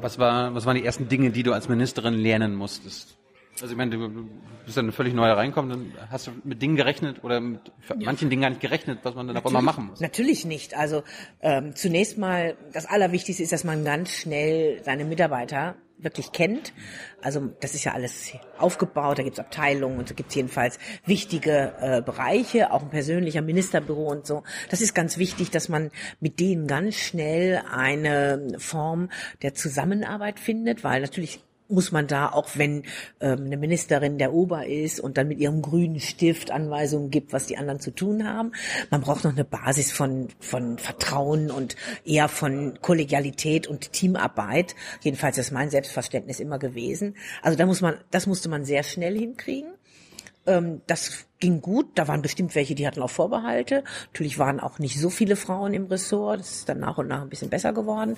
Was, war, was waren die ersten Dinge, die du als Ministerin lernen musstest? Also ich meine, du bist dann völlig neu reinkommen, dann hast du mit Dingen gerechnet oder mit manchen Dingen gar nicht gerechnet, was man dann auf einmal machen muss. Natürlich nicht. Also ähm, zunächst mal, das Allerwichtigste ist, dass man ganz schnell seine Mitarbeiter wirklich kennt. Also das ist ja alles aufgebaut, da gibt's Abteilungen und da gibt's jedenfalls wichtige äh, Bereiche, auch ein persönlicher Ministerbüro und so. Das ist ganz wichtig, dass man mit denen ganz schnell eine Form der Zusammenarbeit findet, weil natürlich muss man da, auch wenn ähm, eine Ministerin der Ober ist und dann mit ihrem grünen Stift Anweisungen gibt, was die anderen zu tun haben, man braucht noch eine Basis von, von Vertrauen und eher von Kollegialität und Teamarbeit. Jedenfalls ist mein Selbstverständnis immer gewesen. Also da muss man, das musste man sehr schnell hinkriegen. Ähm, das ging gut. Da waren bestimmt welche, die hatten auch Vorbehalte. Natürlich waren auch nicht so viele Frauen im Ressort. Das ist dann nach und nach ein bisschen besser geworden.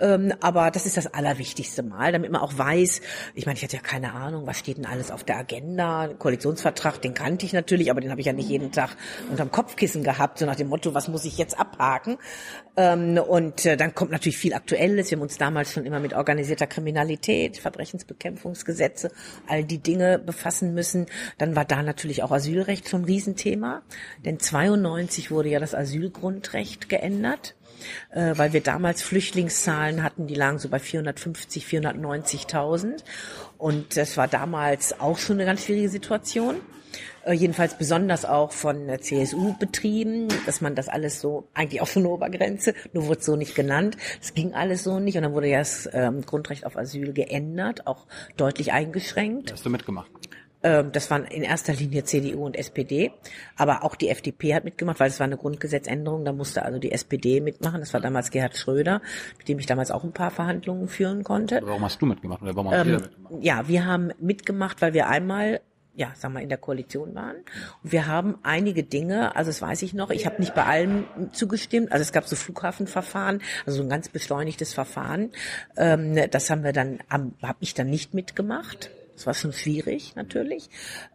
Ähm, aber das ist das allerwichtigste Mal, damit man auch weiß, ich meine, ich hatte ja keine Ahnung, was steht denn alles auf der Agenda. Koalitionsvertrag, den kannte ich natürlich, aber den habe ich ja nicht jeden Tag unterm Kopfkissen gehabt, so nach dem Motto, was muss ich jetzt abhaken? Ähm, und äh, dann kommt natürlich viel Aktuelles. Wir haben uns damals schon immer mit organisierter Kriminalität, Verbrechensbekämpfungsgesetze, all die Dinge befassen müssen. Dann war da natürlich auch Asylrecht ein Riesenthema. Denn 92 wurde ja das Asylgrundrecht geändert, äh, weil wir damals Flüchtlingszahlen hatten, die lagen so bei 450, 490.000. Und das war damals auch schon eine ganz schwierige Situation. äh, jedenfalls besonders auch von der CSU betrieben, dass man das alles so, eigentlich auch so eine Obergrenze, nur wurde es so nicht genannt. Es ging alles so nicht und dann wurde ja das ähm, Grundrecht auf Asyl geändert, auch deutlich eingeschränkt. Hast du mitgemacht? Ähm, das waren in erster Linie CDU und SPD, aber auch die FDP hat mitgemacht, weil es war eine Grundgesetzänderung, da musste also die SPD mitmachen. Das war damals Gerhard Schröder, mit dem ich damals auch ein paar Verhandlungen führen konnte. Warum hast du mitgemacht? Oder warum haben Ähm, mitgemacht? ja, wir haben mitgemacht, weil wir einmal ja, sagen wir, in der Koalition waren. Und wir haben einige Dinge, also das weiß ich noch, ich habe nicht bei allem zugestimmt. Also es gab so Flughafenverfahren, also so ein ganz beschleunigtes Verfahren. Ähm, das haben wir dann, habe ich dann nicht mitgemacht. Das war schon schwierig, natürlich.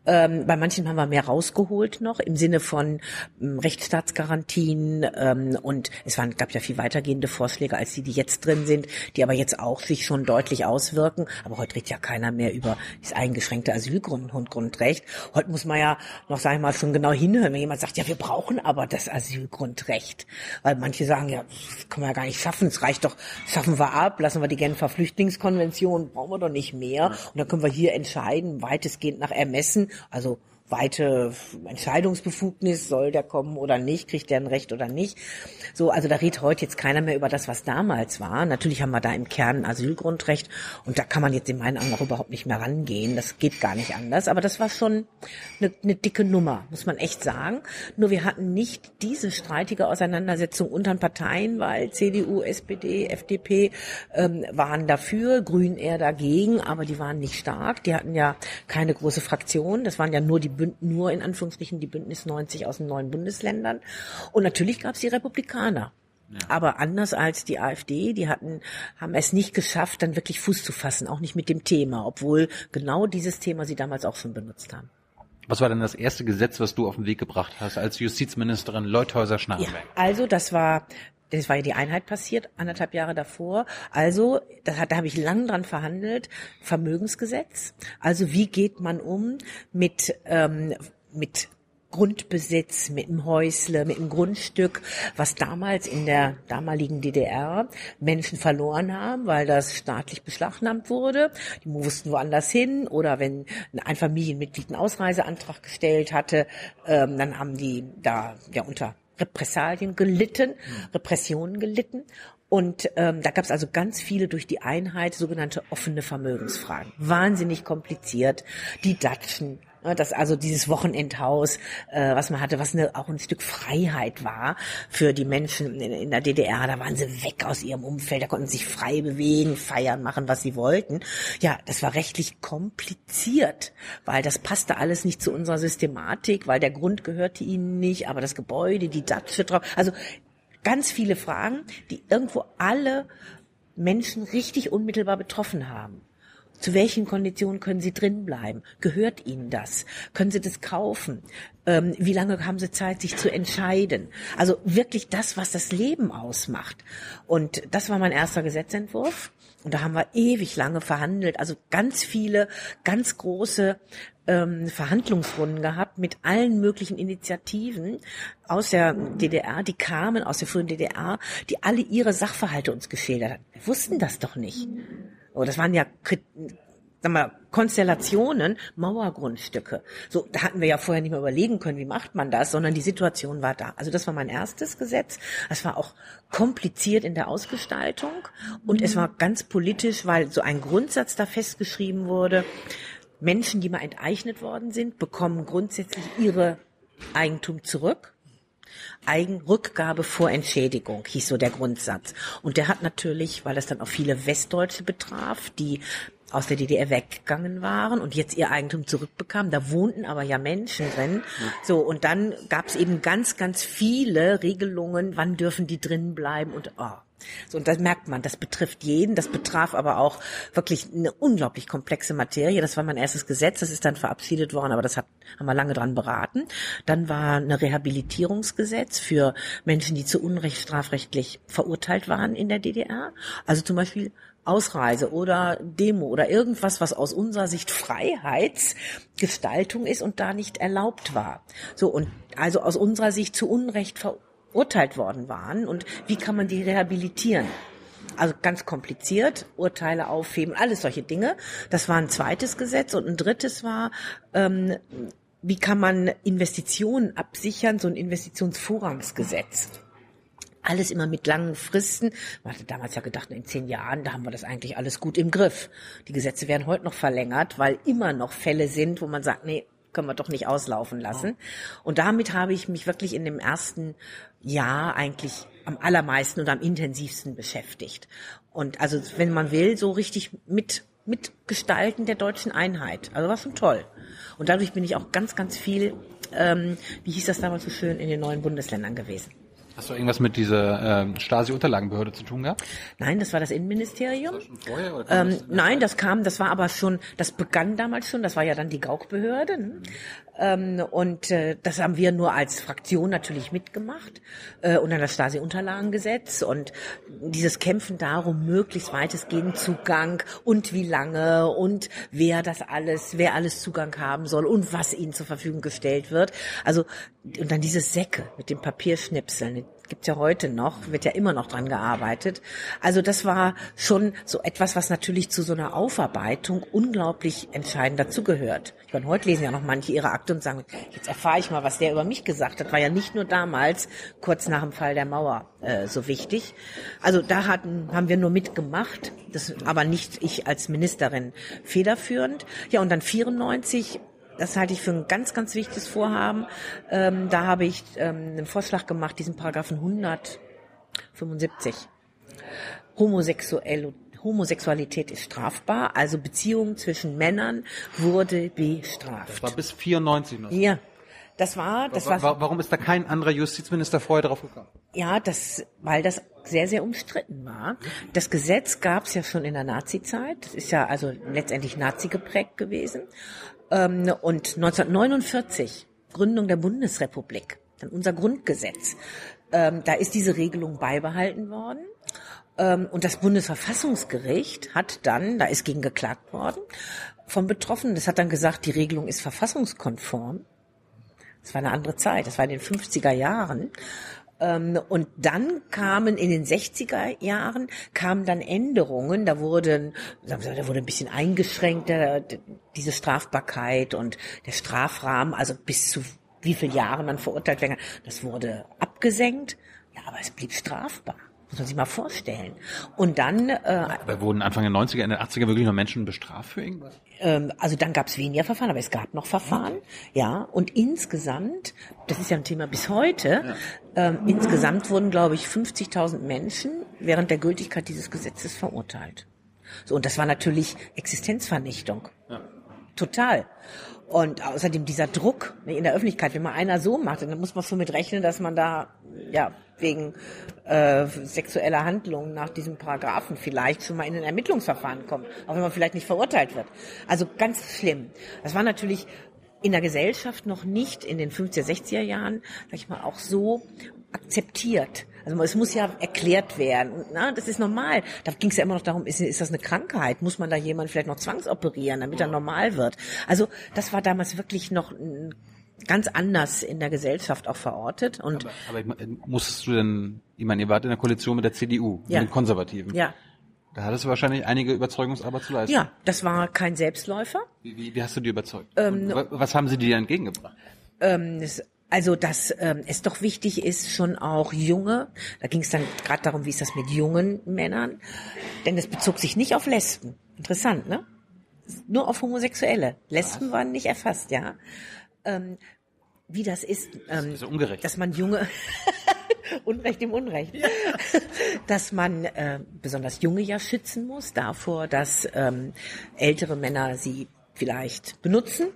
Ähm, bei manchen haben wir mehr rausgeholt noch im Sinne von ähm, Rechtsstaatsgarantien ähm, und es waren, gab ja viel weitergehende Vorschläge als die, die jetzt drin sind, die aber jetzt auch sich schon deutlich auswirken. Aber heute redet ja keiner mehr über das eingeschränkte Asylgrund und Grundrecht. Heute muss man ja noch, sag ich mal, schon genau hinhören, wenn jemand sagt, ja, wir brauchen aber das Asylgrundrecht. Weil manche sagen, ja, das können wir ja gar nicht schaffen, es reicht doch, schaffen wir ab, lassen wir die Genfer Flüchtlingskonvention, brauchen wir doch nicht mehr. Und dann können wir hier entscheiden, weitestgehend nach Ermessen, also weite Entscheidungsbefugnis, soll der kommen oder nicht, kriegt der ein Recht oder nicht. So, also da redet heute jetzt keiner mehr über das, was damals war. Natürlich haben wir da im Kern ein Asylgrundrecht und da kann man jetzt in meinen Augen auch überhaupt nicht mehr rangehen. Das geht gar nicht anders. Aber das war schon eine, eine dicke Nummer, muss man echt sagen. Nur wir hatten nicht diese streitige Auseinandersetzung unter den Parteien, weil CDU, SPD, FDP ähm, waren dafür, Grün eher dagegen, aber die waren nicht stark. Die hatten ja keine große Fraktion. Das waren ja nur die Bünd nur in Anführungsstrichen die Bündnis 90 aus den neuen Bundesländern. Und natürlich gab es die Republikaner. Aber anders als die AfD, die hatten, haben es nicht geschafft, dann wirklich Fuß zu fassen, auch nicht mit dem Thema, obwohl genau dieses Thema sie damals auch schon benutzt haben. Was war denn das erste Gesetz, was du auf den Weg gebracht hast als Justizministerin Ja, Leuthäuser-Schnarrenberg? also das war, das war ja die Einheit passiert, anderthalb Jahre davor. Also, da, hat- da habe ich lang dran verhandelt, Vermögensgesetz. Also wie geht man um mit, ähm, mit Grundbesitz, mit dem Häusle, mit dem Grundstück, was damals in der damaligen DDR Menschen verloren haben, weil das staatlich beschlagnahmt wurde. Die mussten woanders hin oder wenn ein Familienmitglied einen Ausreiseantrag gestellt hatte, ähm, dann haben die da ja unter Repressalien gelitten, Repressionen gelitten. Und ähm, da gab es also ganz viele durch die Einheit sogenannte offene Vermögensfragen. Wahnsinnig kompliziert. Die Datschen, das also dieses Wochenendhaus, äh, was man hatte, was eine, auch ein Stück Freiheit war für die Menschen in, in der DDR. Da waren sie weg aus ihrem Umfeld, da konnten sie sich frei bewegen, feiern, machen, was sie wollten. Ja, das war rechtlich kompliziert, weil das passte alles nicht zu unserer Systematik, weil der Grund gehörte ihnen nicht, aber das Gebäude, die Datsche drauf. Also ganz viele Fragen, die irgendwo alle Menschen richtig unmittelbar betroffen haben. Zu welchen Konditionen können Sie drin bleiben? Gehört Ihnen das? Können Sie das kaufen? Ähm, wie lange haben Sie Zeit, sich zu entscheiden? Also wirklich das, was das Leben ausmacht. Und das war mein erster Gesetzentwurf. Und da haben wir ewig lange verhandelt. Also ganz viele, ganz große ähm, Verhandlungsrunden gehabt mit allen möglichen Initiativen aus der DDR, die kamen aus der frühen DDR, die alle ihre Sachverhalte uns geschildert haben. Wir wussten das doch nicht. Oh, das waren ja sag mal, Konstellationen, Mauergrundstücke. So, da hatten wir ja vorher nicht mehr überlegen können, wie macht man das, sondern die Situation war da. Also das war mein erstes Gesetz. Das war auch kompliziert in der Ausgestaltung und es war ganz politisch, weil so ein Grundsatz da festgeschrieben wurde. Menschen, die mal enteignet worden sind, bekommen grundsätzlich ihre Eigentum zurück. Eigenrückgabe vor Entschädigung hieß so der Grundsatz. Und der hat natürlich, weil das dann auch viele Westdeutsche betraf, die aus der DDR weggegangen waren und jetzt ihr Eigentum zurückbekamen. Da wohnten aber ja Menschen drin. So, und dann gab es eben ganz, ganz viele Regelungen, wann dürfen die drin bleiben und oh. So, und das merkt man, das betrifft jeden, das betraf aber auch wirklich eine unglaublich komplexe Materie. Das war mein erstes Gesetz, das ist dann verabschiedet worden, aber das hat, haben wir lange dran beraten. Dann war ein Rehabilitierungsgesetz für Menschen, die zu Unrecht strafrechtlich verurteilt waren in der DDR. Also zum Beispiel Ausreise oder Demo oder irgendwas, was aus unserer Sicht Freiheitsgestaltung ist und da nicht erlaubt war. So, und also aus unserer Sicht zu Unrecht verurteilt worden waren und wie kann man die rehabilitieren? Also ganz kompliziert, Urteile aufheben, alles solche Dinge. Das war ein zweites Gesetz und ein drittes war ähm, wie kann man Investitionen absichern, so ein Investitionsvorrangsgesetz. Alles immer mit langen Fristen. Man hatte damals ja gedacht, in zehn Jahren, da haben wir das eigentlich alles gut im Griff. Die Gesetze werden heute noch verlängert, weil immer noch Fälle sind, wo man sagt, nee, können wir doch nicht auslaufen lassen. Und damit habe ich mich wirklich in dem ersten Jahr eigentlich am allermeisten und am intensivsten beschäftigt. Und also, wenn man will, so richtig mit mitgestalten der deutschen Einheit. Also war schon toll. Und dadurch bin ich auch ganz, ganz viel, ähm, wie hieß das damals so schön, in den neuen Bundesländern gewesen. Hast du irgendwas mit dieser ähm, Stasi-Unterlagenbehörde zu tun gehabt? Nein, das war das Innenministerium. Schon vorher, oder Ähm, das- nein, das kam, das war aber schon, das begann damals schon, das war ja dann die Gauk-Behörde. Ne? Ähm, und äh, das haben wir nur als Fraktion natürlich mitgemacht. Äh, dann das Stasi-Unterlagengesetz und dieses Kämpfen darum, möglichst weitestgehend Zugang und wie lange und wer das alles, wer alles Zugang haben soll und was ihnen zur Verfügung gestellt wird. Also, und dann diese Säcke mit den Papierschnipseln, gibt's ja heute noch, wird ja immer noch dran gearbeitet. Also das war schon so etwas, was natürlich zu so einer Aufarbeitung unglaublich entscheidend dazugehört. Ich meine, heute lesen ja noch manche ihre Akte und sagen, jetzt erfahre ich mal, was der über mich gesagt hat. War ja nicht nur damals, kurz nach dem Fall der Mauer, äh, so wichtig. Also da hatten, haben wir nur mitgemacht, das aber nicht ich als Ministerin federführend. Ja, und dann 94 das halte ich für ein ganz, ganz wichtiges Vorhaben. Ähm, da habe ich ähm, einen Vorschlag gemacht, diesen Paragraphen 175. Homosexuell, Homosexualität ist strafbar, also Beziehung zwischen Männern wurde bestraft. Das war bis 94 noch. Ja, das war, das Wa- war, wa- Warum ist da kein anderer Justizminister vorher drauf gekommen? ja, das, weil das sehr, sehr umstritten war. Das Gesetz gab es ja schon in der Nazi-Zeit. Das ist ja also letztendlich Nazi geprägt gewesen. Ähm, und 1949, Gründung der Bundesrepublik, dann unser Grundgesetz, ähm, da ist diese Regelung beibehalten worden. Ähm, und das Bundesverfassungsgericht hat dann, da ist gegen geklagt worden, vom Betroffenen, das hat dann gesagt, die Regelung ist verfassungskonform. Das war eine andere Zeit, das war in den 50er Jahren. Ähm, Und dann kamen in den 60er Jahren kamen dann Änderungen. Da wurden, da wurde ein bisschen eingeschränkt diese Strafbarkeit und der Strafrahmen, also bis zu wie viele Jahre man verurteilt werden kann. Das wurde abgesenkt. Ja, aber es blieb strafbar. Muss man sich mal vorstellen. Und dann äh, Aber wurden Anfang der 90er, Ende der 80er wirklich noch Menschen bestraft für irgendwas? Ähm, also dann gab es weniger Verfahren, aber es gab noch Verfahren, ja. Und insgesamt, das ist ja ein Thema bis heute, ähm, insgesamt wurden, glaube ich, 50.000 Menschen während der Gültigkeit dieses Gesetzes verurteilt. So, und das war natürlich Existenzvernichtung. Total. Und außerdem dieser Druck ne, in der Öffentlichkeit, wenn man einer so macht, dann muss man schon mit rechnen, dass man da ja wegen äh, sexueller Handlungen nach diesem Paragraphen vielleicht schon mal in ein Ermittlungsverfahren kommt, auch wenn man vielleicht nicht verurteilt wird. Also ganz schlimm. Das war natürlich in der Gesellschaft noch nicht in den 50er, 60er Jahren, sag ich mal, auch so akzeptiert. Also es muss ja erklärt werden. Und, na, das ist normal. Da ging es ja immer noch darum, ist, ist das eine Krankheit? Muss man da jemand vielleicht noch zwangsoperieren, damit er normal wird? Also das war damals wirklich noch mm, ganz anders in der Gesellschaft auch verortet. Und Aber, aber musstest du denn, ich meine, ihr wart in der Koalition mit der CDU, Ja. mit den Konservativen. ja, Da hattest du wahrscheinlich einige Überzeugungsarbeit zu leisten. ja, das war kein Selbstläufer. Wie, wie, wie hast du die überzeugt? Ähm, was haben sie dir entgegengebracht? ähm, es, also dass ähm, es doch wichtig ist, schon auch junge, da ging es dann gerade darum, wie ist das mit jungen Männern, denn es bezog sich nicht auf Lesben. Interessant, ne? Nur auf Homosexuelle. Lesben waren nicht erfasst, ja. Ähm, wie das ist, ähm, ist ja ungerecht. dass man junge Unrecht im Unrecht. Dass man äh, besonders junge ja schützen muss davor, dass ähm, ältere Männer sie vielleicht benutzen.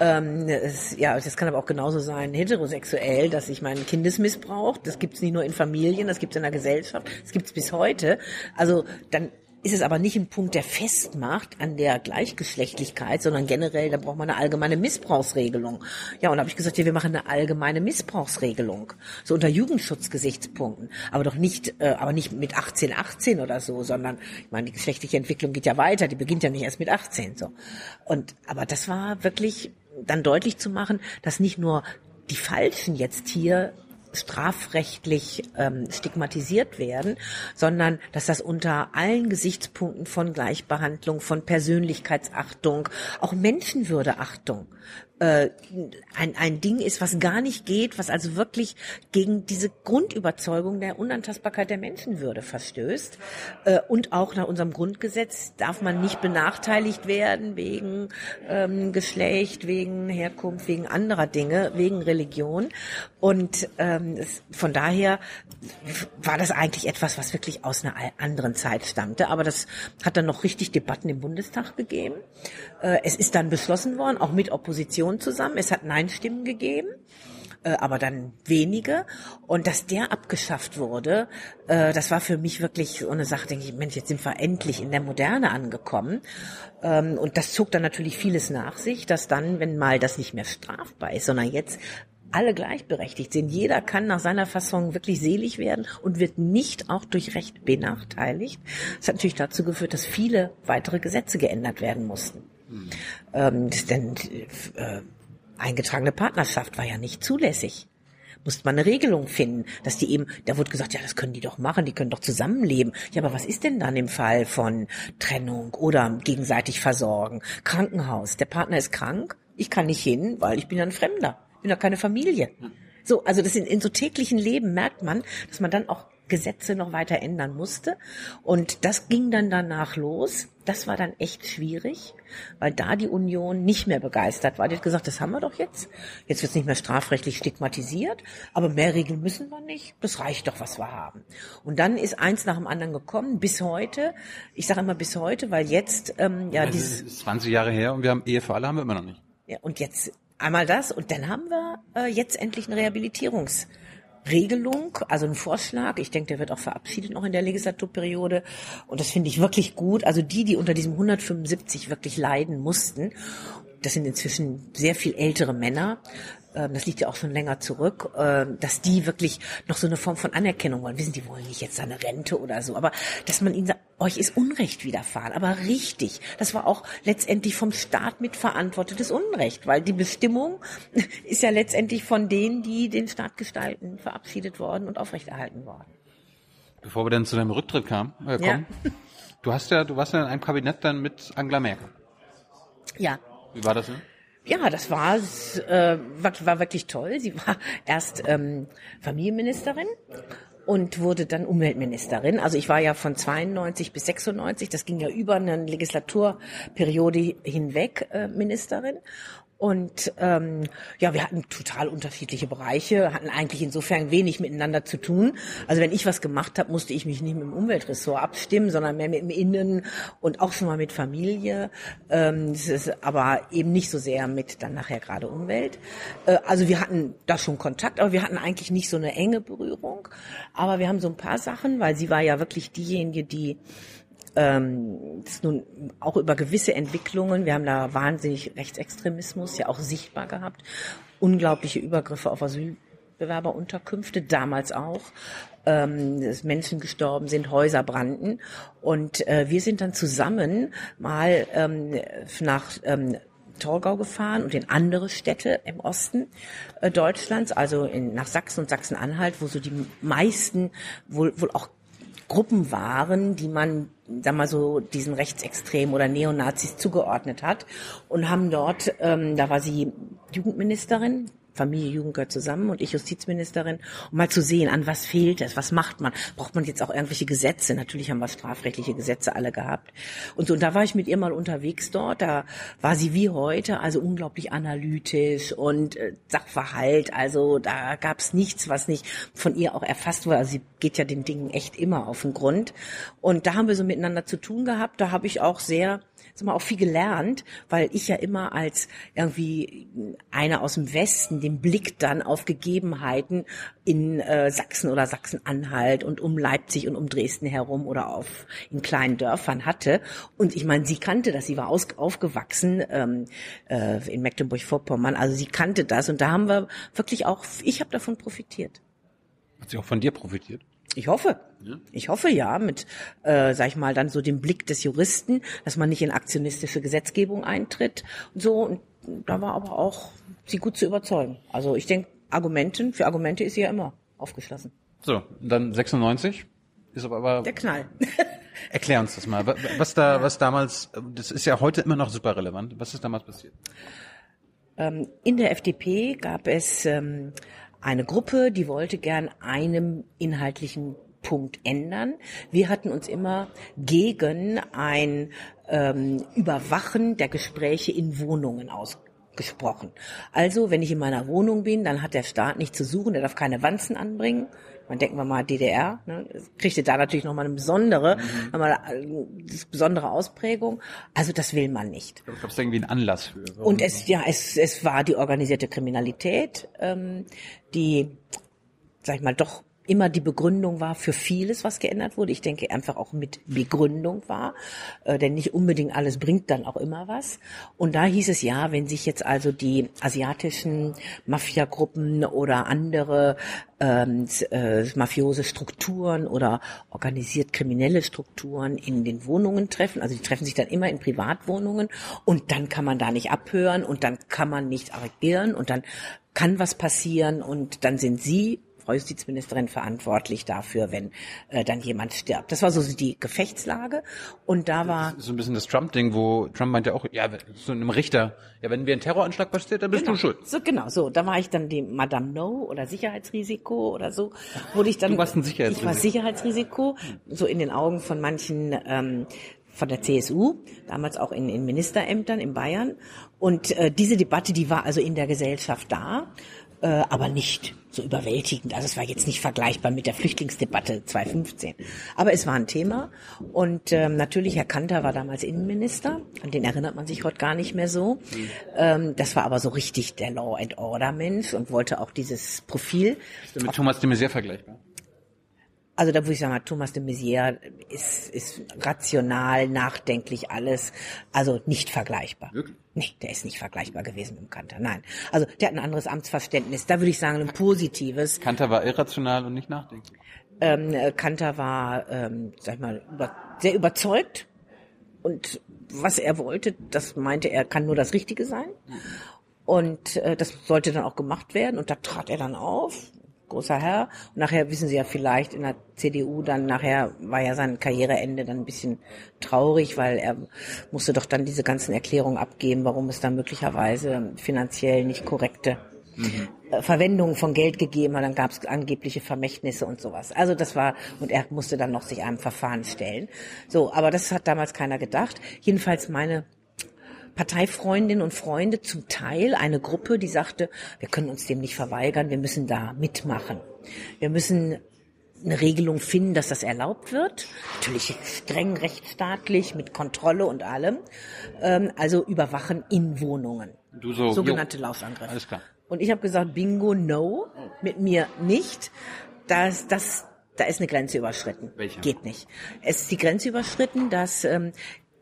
Ähm, es, ja, das kann aber auch genauso sein heterosexuell, dass ich meinen Kindesmissbrauch, das gibt's nicht nur in Familien, das gibt's in der Gesellschaft, das gibt's bis heute. Also dann ist es aber nicht ein Punkt, der festmacht an der Gleichgeschlechtlichkeit, sondern generell, da braucht man eine allgemeine Missbrauchsregelung. Ja, und da habe ich gesagt, ja, wir machen eine allgemeine Missbrauchsregelung, so unter Jugendschutzgesichtspunkten, aber doch nicht, äh, aber nicht mit 18, 18 oder so, sondern ich meine, die geschlechtliche Entwicklung geht ja weiter, die beginnt ja nicht erst mit 18 so. Und aber das war wirklich dann deutlich zu machen, dass nicht nur die Falschen jetzt hier strafrechtlich ähm, stigmatisiert werden, sondern dass das unter allen Gesichtspunkten von Gleichbehandlung, von Persönlichkeitsachtung, auch Menschenwürdeachtung, äh, ein, ein Ding ist, was gar nicht geht, was also wirklich gegen diese Grundüberzeugung der Unantastbarkeit der Menschenwürde verstößt. Äh, und auch nach unserem Grundgesetz darf man nicht benachteiligt werden wegen ähm, Geschlecht, wegen Herkunft, wegen anderer Dinge, wegen Religion. Und ähm, es, von daher war das eigentlich etwas, was wirklich aus einer anderen Zeit stammte. Aber das hat dann noch richtig Debatten im Bundestag gegeben. Äh, es ist dann beschlossen worden, auch mit Opposition zusammen. Es hat Nein-Stimmen gegeben äh, aber dann wenige. Und dass der abgeschafft wurde, äh, das war für mich wirklich so eine Sache, denke ich, Mensch, jetzt sind wir endlich in der Moderne angekommen. Ähm, und das zog dann natürlich vieles nach sich, dass dann, wenn mal das nicht mehr strafbar ist, sondern jetzt alle gleichberechtigt sind. Jeder kann nach seiner Fassung wirklich selig werden und wird nicht auch durch Recht benachteiligt. Das hat natürlich dazu geführt, dass viele weitere Gesetze geändert werden mussten. Mhm. Ähm, denn äh, eingetragene Partnerschaft war ja nicht zulässig. Musste man eine Regelung finden, dass die eben, da wurde gesagt, ja, das können die doch machen, die können doch zusammenleben. Ja, aber was ist denn dann im Fall von Trennung oder gegenseitig versorgen? Krankenhaus, der Partner ist krank, ich kann nicht hin, weil ich bin ja ein Fremder, ich bin ja keine Familie. So, also das in, in so täglichen Leben merkt man, dass man dann auch Gesetze noch weiter ändern musste. Und das ging dann danach los. Das war dann echt schwierig, weil da die Union nicht mehr begeistert war. Die hat gesagt, das haben wir doch jetzt. Jetzt wird es nicht mehr strafrechtlich stigmatisiert, aber mehr Regeln müssen wir nicht. Das reicht doch, was wir haben. Und dann ist eins nach dem anderen gekommen, bis heute. Ich sage immer bis heute, weil jetzt ähm, ja also dieses 20 Jahre her und wir haben Ehe für alle haben wir immer noch nicht. Ja, und jetzt einmal das und dann haben wir äh, jetzt endlich eine Rehabilitierungs Regelung, also ein Vorschlag. Ich denke, der wird auch verabschiedet noch in der Legislaturperiode. Und das finde ich wirklich gut. Also die, die unter diesem 175 wirklich leiden mussten, das sind inzwischen sehr viel ältere Männer, das liegt ja auch schon länger zurück, ähm, dass die wirklich noch so eine Form von Anerkennung wollen. Wissen, die wollen nicht jetzt eine Rente oder so, aber dass man ihnen sagt, euch ist Unrecht widerfahren, aber richtig. Das war auch letztendlich vom Staat mitverantwortetes Unrecht, weil die Bestimmung ist ja letztendlich von denen, die den Staat gestalten, verabschiedet worden und aufrechterhalten worden. Bevor wir dann zu deinem Rücktritt kamen, äh, kommen, ja. du hast ja, du warst ja in einem Kabinett dann mit Angela Merkel. Ja. Wie war das denn? Ja, das war, äh, war wirklich toll. Sie war erst ähm, Familienministerin und wurde dann Umweltministerin. Also ich war ja von 92 bis 96, das ging ja über eine Legislaturperiode hinweg äh, Ministerin. Und ähm, ja, wir hatten total unterschiedliche Bereiche, hatten eigentlich insofern wenig miteinander zu tun. Also wenn ich was gemacht habe, musste ich mich nicht mit dem Umweltressort abstimmen, sondern mehr mit dem Innen und auch schon mal mit Familie. Ähm, ist aber eben nicht so sehr mit dann nachher gerade Umwelt. Äh, also wir hatten da schon Kontakt, aber wir hatten eigentlich nicht so eine enge Berührung. Aber wir haben so ein paar Sachen, weil sie war ja wirklich diejenige, die ähm, das nun auch über gewisse Entwicklungen, wir haben da wahnsinnig Rechtsextremismus ja auch sichtbar gehabt, unglaubliche Übergriffe auf Asylbewerberunterkünfte, damals auch, ähm, dass Menschen gestorben sind, Häuser brannten. Und äh, wir sind dann zusammen mal ähm, nach ähm, Torgau gefahren und in andere Städte im Osten äh, Deutschlands, also in, nach Sachsen und Sachsen-Anhalt, wo so die meisten wohl, wohl auch Gruppen waren, die man, sag mal so, diesen Rechtsextremen oder Neonazis zugeordnet hat und haben dort, ähm, da war sie Jugendministerin, Familie, Jugend gehört zusammen und ich Justizministerin, um mal zu sehen, an was fehlt es, was macht man, braucht man jetzt auch irgendwelche Gesetze, natürlich haben wir strafrechtliche Gesetze alle gehabt. Und so, und da war ich mit ihr mal unterwegs dort, da war sie wie heute, also unglaublich analytisch und äh, Sachverhalt, also da gab es nichts, was nicht von ihr auch erfasst wurde, also sie geht ja den Dingen echt immer auf den Grund. Und da haben wir so miteinander zu tun gehabt, da habe ich auch sehr sag mal, auch viel gelernt, weil ich ja immer als irgendwie einer aus dem Westen den Blick dann auf Gegebenheiten in äh, Sachsen oder Sachsen-Anhalt und um Leipzig und um Dresden herum oder auf in kleinen Dörfern hatte. Und ich meine, sie kannte das, sie war aus, aufgewachsen ähm, äh, in Mecklenburg-Vorpommern, also sie kannte das und da haben wir wirklich auch, ich habe davon profitiert. Hat sie auch von dir profitiert? Ich hoffe. Ja. Ich hoffe ja, mit, äh, sag ich mal, dann so dem Blick des Juristen, dass man nicht in aktionistische Gesetzgebung eintritt und so. Und da war aber auch sie gut zu überzeugen. Also ich denke, Argumenten, für Argumente ist sie ja immer aufgeschlossen. So, dann 96 ist aber, aber der Knall. Erklär uns das mal. Was da, was damals, das ist ja heute immer noch super relevant. Was ist damals passiert? Ähm, in der FDP gab es ähm, eine Gruppe, die wollte gern einem inhaltlichen Punkt ändern. Wir hatten uns immer gegen ein ähm, Überwachen der Gespräche in Wohnungen ausgesprochen. Also, wenn ich in meiner Wohnung bin, dann hat der Staat nicht zu suchen, der darf keine Wanzen anbringen. Man denken wir mal DDR, ne, kriegte da natürlich nochmal eine besondere, mhm. nochmal eine besondere Ausprägung. Also das will man nicht. Ich glaube, es irgendwie einen Anlass für. Warum? Und es, ja, es, es war die organisierte Kriminalität, ähm, die, sag ich mal, doch immer die Begründung war für vieles, was geändert wurde. Ich denke einfach auch mit Begründung war, äh, denn nicht unbedingt alles bringt dann auch immer was. Und da hieß es ja, wenn sich jetzt also die asiatischen Mafiagruppen oder andere ähm, äh, mafiose Strukturen oder organisiert kriminelle Strukturen in den Wohnungen treffen, also die treffen sich dann immer in Privatwohnungen und dann kann man da nicht abhören und dann kann man nicht agieren und dann kann was passieren und dann sind sie Frau Justizministerin verantwortlich dafür, wenn äh, dann jemand stirbt. Das war so die Gefechtslage. Und da war so ein bisschen das Trump-Ding, wo Trump meinte auch, ja, so einem Richter, ja, wenn wir ein Terroranschlag passiert, dann bist genau, du schuld. So genau, so. Da war ich dann die Madame No oder Sicherheitsrisiko oder so. Wurde ich dann. Du warst ein Sicherheitsrisiko. Ich war Sicherheitsrisiko, so in den Augen von manchen. Ähm, von der CSU, damals auch in, in Ministerämtern in Bayern. Und äh, diese Debatte, die war also in der Gesellschaft da äh, aber nicht so überwältigend. Also es war jetzt nicht vergleichbar mit der Flüchtlingsdebatte 2015. Aber es war ein Thema. Und ähm, natürlich, Herr Kanter war damals Innenminister. An den erinnert man sich heute gar nicht mehr so. Ähm, das war aber so richtig der Law and Order Mensch und wollte auch dieses Profil. Mit Thomas de Maizière vergleichbar? Also da würde ich sagen, Thomas de Maizière ist, ist rational, nachdenklich alles, also nicht vergleichbar. Wirklich? Nee, der ist nicht vergleichbar gewesen mit dem Kanter. Nein. Also der hat ein anderes Amtsverständnis. Da würde ich sagen, ein positives. Kanter war irrational und nicht nachdenklich. Ähm, äh, Kanter war, ähm, sag ich mal, über, sehr überzeugt und was er wollte, das meinte er, kann nur das Richtige sein. Und äh, das sollte dann auch gemacht werden. Und da trat er dann auf großer Herr. Und nachher wissen Sie ja vielleicht in der CDU dann nachher war ja sein Karriereende dann ein bisschen traurig, weil er musste doch dann diese ganzen Erklärungen abgeben, warum es da möglicherweise finanziell nicht korrekte mhm. Verwendung von Geld gegeben hat, dann gab es angebliche Vermächtnisse und sowas. Also das war, und er musste dann noch sich einem Verfahren stellen. So, aber das hat damals keiner gedacht. Jedenfalls meine Parteifreundinnen und Freunde zum Teil eine Gruppe, die sagte, wir können uns dem nicht verweigern, wir müssen da mitmachen. Wir müssen eine Regelung finden, dass das erlaubt wird. Natürlich streng rechtsstaatlich mit Kontrolle und allem. Ähm, also überwachen in Wohnungen. Du so, Sogenannte jo, Lausangriffe. Alles klar. Und ich habe gesagt, Bingo, no, mit mir nicht. Das, das, da ist eine Grenze überschritten. Welche? Geht nicht. Es ist die Grenze überschritten, dass ähm,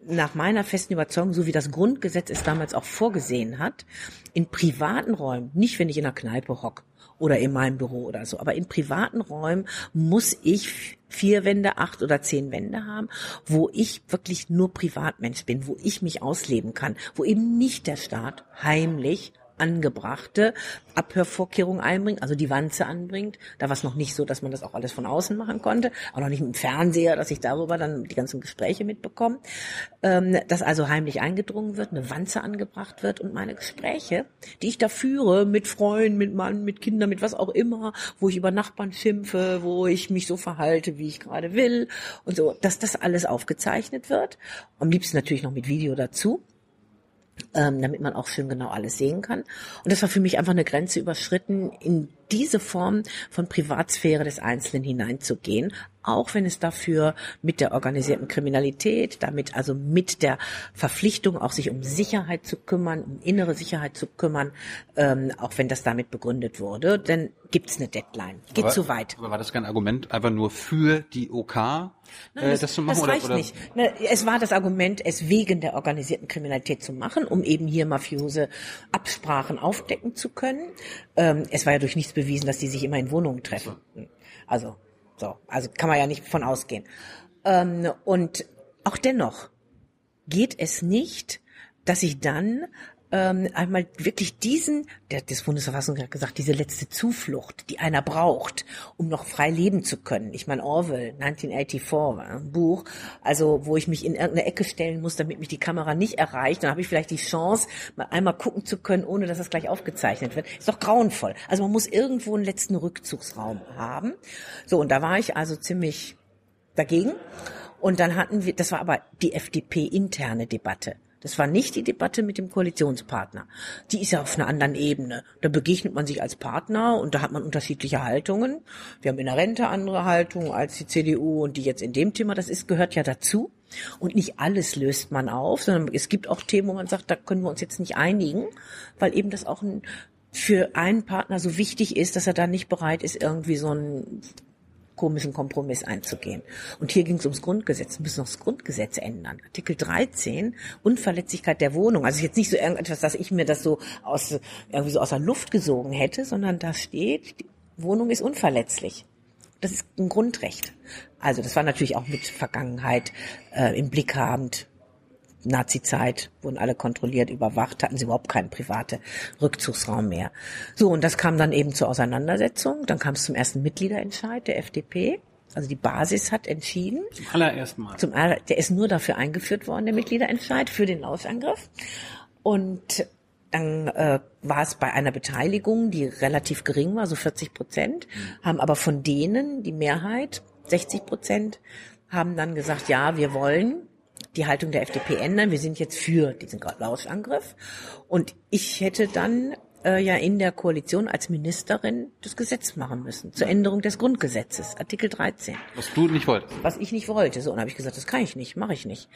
nach meiner festen Überzeugung, so wie das Grundgesetz es damals auch vorgesehen hat, in privaten Räumen, nicht wenn ich in einer Kneipe hock oder in meinem Büro oder so, aber in privaten Räumen muss ich vier Wände, acht oder zehn Wände haben, wo ich wirklich nur Privatmensch bin, wo ich mich ausleben kann, wo eben nicht der Staat heimlich angebrachte Abhörvorkehrungen einbringt, also die Wanze anbringt. Da war es noch nicht so, dass man das auch alles von außen machen konnte, auch noch nicht mit dem Fernseher, dass ich darüber dann die ganzen Gespräche mitbekomme. Ähm, dass also heimlich eingedrungen wird, eine Wanze angebracht wird und meine Gespräche, die ich da führe mit Freunden, mit Mann, mit Kindern, mit was auch immer, wo ich über Nachbarn schimpfe, wo ich mich so verhalte, wie ich gerade will und so, dass das alles aufgezeichnet wird. Am liebsten natürlich noch mit Video dazu ähm, damit man auch schön genau alles sehen kann. Und das war für mich einfach eine Grenze überschritten, in diese Form von Privatsphäre des Einzelnen hineinzugehen, auch wenn es dafür mit der organisierten Kriminalität, damit also mit der Verpflichtung, auch sich um Sicherheit zu kümmern, um innere Sicherheit zu kümmern, ähm, auch wenn das damit begründet wurde, dann gibt es eine Deadline. Geht aber, zu weit. Aber war das kein Argument einfach nur für die OK, Nein, äh, das, das zu machen? Das oder, reicht oder? nicht. Ne, Es war das Argument, es wegen der organisierten Kriminalität zu machen, um eben hier mafiose Absprachen aufdecken zu können. Ähm, es war ja durch nichts bewiesen, dass die sich immer in Wohnungen treffen. Also so, also kann man ja nicht von ausgehen. Ähm, und auch dennoch geht es nicht, dass ich dann ähm, einmal wirklich diesen, der das Bundesverfassungsgericht hat gesagt, diese letzte Zuflucht, die einer braucht, um noch frei leben zu können. Ich meine, Orwell, 1984, war ein Buch, also wo ich mich in irgendeine Ecke stellen muss, damit mich die Kamera nicht erreicht. Dann habe ich vielleicht die Chance, mal einmal gucken zu können, ohne dass das gleich aufgezeichnet wird. Ist doch grauenvoll. Also man muss irgendwo einen letzten Rückzugsraum haben. So, und da war ich also ziemlich dagegen. Und dann hatten wir, das war aber die FDP-interne Debatte. Das war nicht die Debatte mit dem Koalitionspartner. Die ist ja auf einer anderen Ebene. Da begegnet man sich als Partner und da hat man unterschiedliche Haltungen. Wir haben in der Rente andere Haltungen als die CDU und die jetzt in dem Thema, das ist, gehört ja dazu. Und nicht alles löst man auf, sondern es gibt auch Themen, wo man sagt, da können wir uns jetzt nicht einigen, weil eben das auch ein, für einen Partner so wichtig ist, dass er da nicht bereit ist, irgendwie so ein komischen Kompromiss einzugehen. Und hier ging es ums Grundgesetz. Wir müssen noch das Grundgesetz ändern. Artikel 13, Unverletzlichkeit der Wohnung. Also jetzt nicht so irgendetwas, dass ich mir das so aus, irgendwie so aus der Luft gesogen hätte, sondern da steht, die Wohnung ist unverletzlich. Das ist ein Grundrecht. Also das war natürlich auch mit Vergangenheit äh, im Blick habend, Nazi-Zeit, wurden alle kontrolliert, überwacht, hatten sie überhaupt keinen private Rückzugsraum mehr. So, und das kam dann eben zur Auseinandersetzung. Dann kam es zum ersten Mitgliederentscheid der FDP. Also die Basis hat entschieden. Zum allerersten Mal. Zum aller, der ist nur dafür eingeführt worden, der Mitgliederentscheid, für den Lauschangriff. Und dann äh, war es bei einer Beteiligung, die relativ gering war, so 40 Prozent, mhm. haben aber von denen die Mehrheit, 60 Prozent, haben dann gesagt, ja, wir wollen die Haltung der FDP ändern. Wir sind jetzt für diesen Lauschangriff. Und ich hätte dann äh, ja in der Koalition als Ministerin das Gesetz machen müssen zur Änderung des Grundgesetzes, Artikel 13. Was du nicht wolltest. Was ich nicht wollte. So, und habe ich gesagt, das kann ich nicht, mache ich nicht.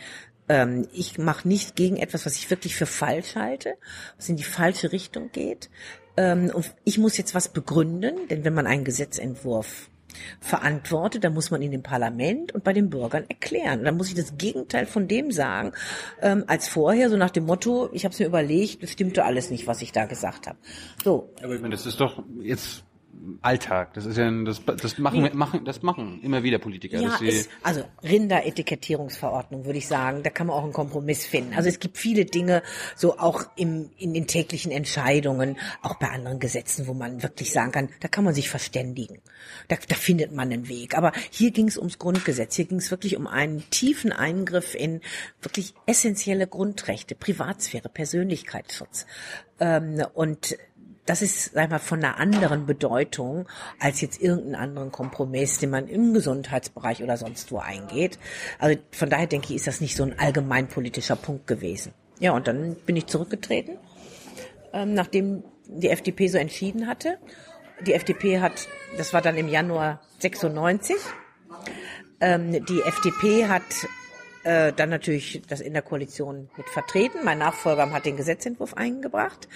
Ähm, ich mache nicht gegen etwas, was ich wirklich für falsch halte, was in die falsche Richtung geht. Ähm, und ich muss jetzt was begründen, denn wenn man einen Gesetzentwurf verantwortet, dann muss man ihn im Parlament und bei den Bürgern erklären. Und dann muss ich das Gegenteil von dem sagen, ähm, als vorher, so nach dem Motto, ich habe es mir überlegt, das stimmte alles nicht, was ich da gesagt habe. So. Aber ich meine, das ist doch jetzt Alltag. Das ist ja das, das machen nee. machen das machen immer wieder Politiker. Ja, ist, also Rinderetikettierungsverordnung würde ich sagen, da kann man auch einen Kompromiss finden. Also es gibt viele Dinge, so auch im, in den täglichen Entscheidungen, auch bei anderen Gesetzen, wo man wirklich sagen kann, da kann man sich verständigen. Da, da findet man einen Weg. Aber hier ging es ums Grundgesetz. Hier ging es wirklich um einen tiefen Eingriff in wirklich essentielle Grundrechte, Privatsphäre, Persönlichkeitsschutz. Ähm, und das ist, sag ich mal, von einer anderen Bedeutung als jetzt irgendeinen anderen Kompromiss, den man im Gesundheitsbereich oder sonst wo eingeht. Also von daher denke ich, ist das nicht so ein allgemeinpolitischer Punkt gewesen. Ja, und dann bin ich zurückgetreten, ähm, nachdem die FDP so entschieden hatte. Die FDP hat, das war dann im Januar 96, ähm, die FDP hat äh, dann natürlich das in der Koalition mit vertreten. Mein Nachfolger hat den Gesetzentwurf eingebracht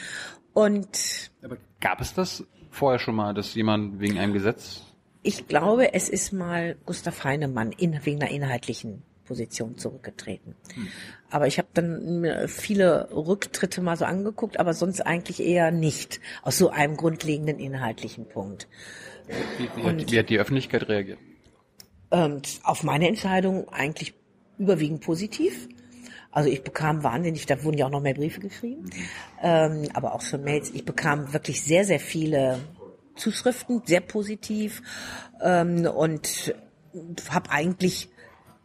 und Aber gab es das vorher schon mal, dass jemand wegen einem Gesetz? Ich glaube, es ist mal Gustav Heinemann in, wegen einer inhaltlichen Position zurückgetreten. Hm. Aber ich habe dann viele Rücktritte mal so angeguckt, aber sonst eigentlich eher nicht, aus so einem grundlegenden inhaltlichen Punkt. Wie, wie, hat, wie hat, die Öffentlichkeit reagiert? Ähm, auf meine Entscheidung eigentlich überwiegend positiv. Also ich bekam wahnsinnig, da wurden ja auch noch mehr Briefe geschrieben, ähm, aber auch schon Mails. Ich bekam wirklich sehr, sehr viele Zuschriften, sehr positiv ähm, und habe eigentlich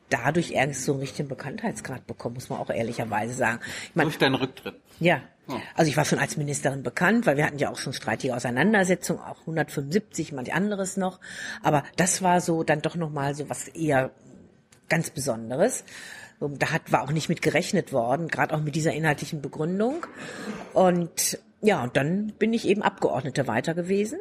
dadurch erst so einen richtigen Bekanntheitsgrad bekommen, muss man auch ehrlicherweise sagen. Ich mein, Durch deinen Rücktritt? Ja. Oh. Also ich war schon als Ministerin bekannt, weil wir hatten ja auch schon streitige Auseinandersetzungen, auch 175, manch anderes noch. Aber das war so dann doch nochmal so was eher ganz Besonderes. Da hat, war auch nicht mit gerechnet worden, gerade auch mit dieser inhaltlichen Begründung. Und ja, und dann bin ich eben Abgeordnete weiter gewesen.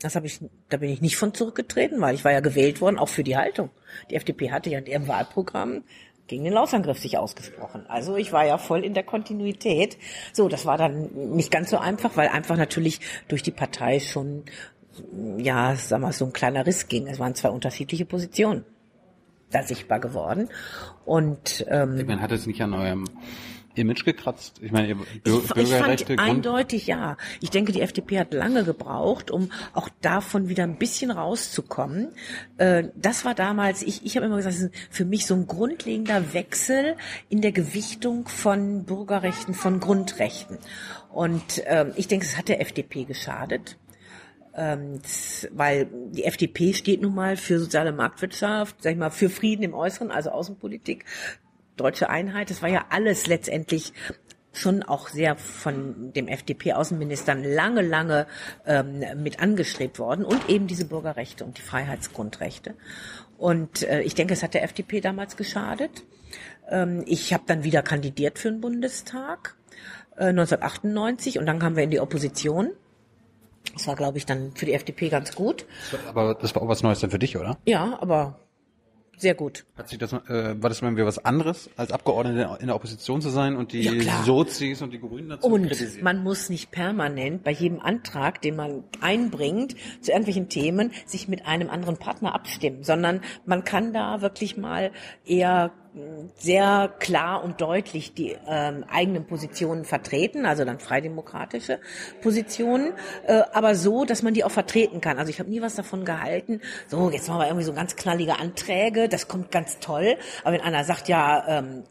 Das habe ich, da bin ich nicht von zurückgetreten, weil ich war ja gewählt worden, auch für die Haltung. Die FDP hatte ja in ihrem Wahlprogramm gegen den Laufangriff sich ausgesprochen. Also ich war ja voll in der Kontinuität. So, das war dann nicht ganz so einfach, weil einfach natürlich durch die Partei schon, ja, sag mal, so ein kleiner Riss ging. Es waren zwei unterschiedliche Positionen da sichtbar geworden. Und ähm, man hat es nicht an eurem Image gekratzt? Ich meine, ihr Bür Ich, ich Bürgerrechte, fand eindeutig ja. Ich denke, die FDP hat lange gebraucht, um auch davon wieder ein bisschen rauszukommen. Äh, Das war damals, ich, ich habe immer gesagt, das ist für mich so ein grundlegender Wechsel in der Gewichtung von Bürgerrechten, von Grundrechten. Und ähm, ich denke, es hat der FDP geschadet. Ähm, weil die FDP steht nun mal für soziale Marktwirtschaft, sag ich mal, für Frieden im Äußeren, also Außenpolitik, deutsche Einheit. Das war ja alles letztendlich schon auch sehr von dem FDP-Außenministern lange, lange ähm, mit angestrebt worden und eben diese Bürgerrechte und die Freiheitsgrundrechte. Und äh, ich denke, es hat der FDP damals geschadet. Ähm, ich habe dann wieder kandidiert für den Bundestag äh, 1998 und dann kamen wir in die Opposition. Das war, glaube ich, dann für die FDP ganz gut. aber das war auch was Neues dann für dich, oder? Ja, aber sehr gut. Hat sich das, äh, war das mal was anderes, als Abgeordnete in der Opposition zu sein und die Ja. Sozis und die Grünen dazu Und kritisieren? man muss nicht permanent bei jedem Antrag, den man einbringt, zu irgendwelchen Themen, sich mit einem anderen Partner abstimmen, sondern man kann da wirklich mal eher sehr klar und deutlich die ähm, eigenen Positionen vertreten, also dann freidemokratische Positionen, äh, aber so, dass man die auch vertreten kann. Also ich habe nie was davon gehalten, so jetzt machen wir irgendwie so ganz knallige Anträge, das kommt ganz toll, aber wenn einer sagt, ja, ähm,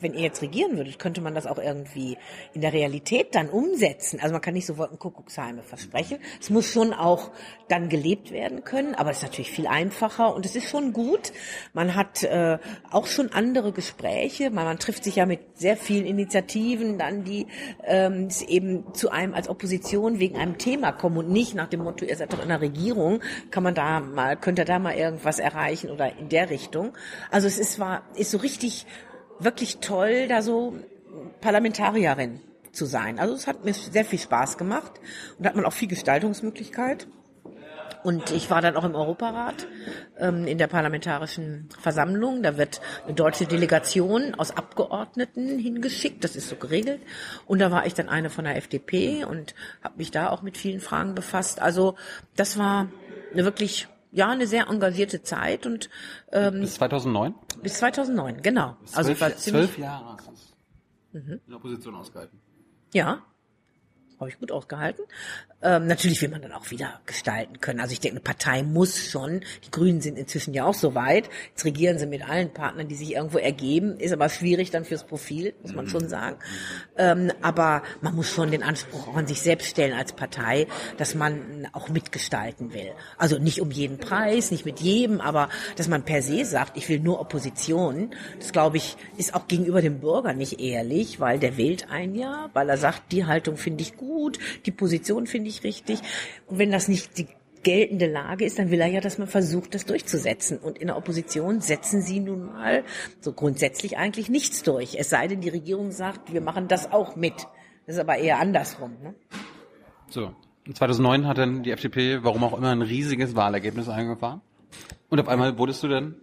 wenn ihr jetzt regieren würdet, könnte man das auch irgendwie in der Realität dann umsetzen. Also man kann nicht so Wolkenkuckucksheime versprechen. Es muss schon auch dann gelebt werden können, aber es ist natürlich viel einfacher und es ist schon gut. Man hat äh, auch schon andere Gespräche, man, man trifft sich ja mit sehr vielen Initiativen, dann die ähm, eben zu einem als Opposition wegen einem Thema kommen und nicht nach dem Motto, ihr seid doch in der Regierung, kann man da mal, könnte da mal irgendwas erreichen oder in der Richtung. Also es ist war ist so richtig wirklich toll, da so Parlamentarierin zu sein. Also es hat mir sehr viel Spaß gemacht und hat man auch viel Gestaltungsmöglichkeit. Und ich war dann auch im Europarat ähm, in der parlamentarischen Versammlung. Da wird eine deutsche Delegation aus Abgeordneten hingeschickt. Das ist so geregelt. Und da war ich dann eine von der FDP und habe mich da auch mit vielen Fragen befasst. Also das war eine wirklich ja eine sehr engagierte Zeit und ähm, Bis 2009? bis 2009 genau. Also ich zwölf, war ziemlich zwölf Jahre es in der Opposition ausgehalten. Ja, habe ich gut ausgehalten. Ähm, natürlich will man dann auch wieder gestalten können. Also ich denke, eine Partei muss schon, die Grünen sind inzwischen ja auch so weit, jetzt regieren sie mit allen Partnern, die sich irgendwo ergeben, ist aber schwierig dann fürs Profil, muss man schon sagen. Ähm, aber man muss schon den Anspruch auch an sich selbst stellen als Partei, dass man auch mitgestalten will. Also nicht um jeden Preis, nicht mit jedem, aber dass man per se sagt, ich will nur Opposition, das glaube ich, ist auch gegenüber dem Bürger nicht ehrlich, weil der wählt ein ja, weil er sagt, die Haltung finde ich gut, die Position finde ich richtig. Und wenn das nicht die geltende Lage ist, dann will er ja, dass man versucht, das durchzusetzen. Und in der Opposition setzen sie nun mal so grundsätzlich eigentlich nichts durch. Es sei denn, die Regierung sagt, wir machen das auch mit. Das ist aber eher andersrum. Ne? So. Und 2009 hat dann die FDP, warum auch immer, ein riesiges Wahlergebnis eingefahren. Und auf einmal wurdest du dann,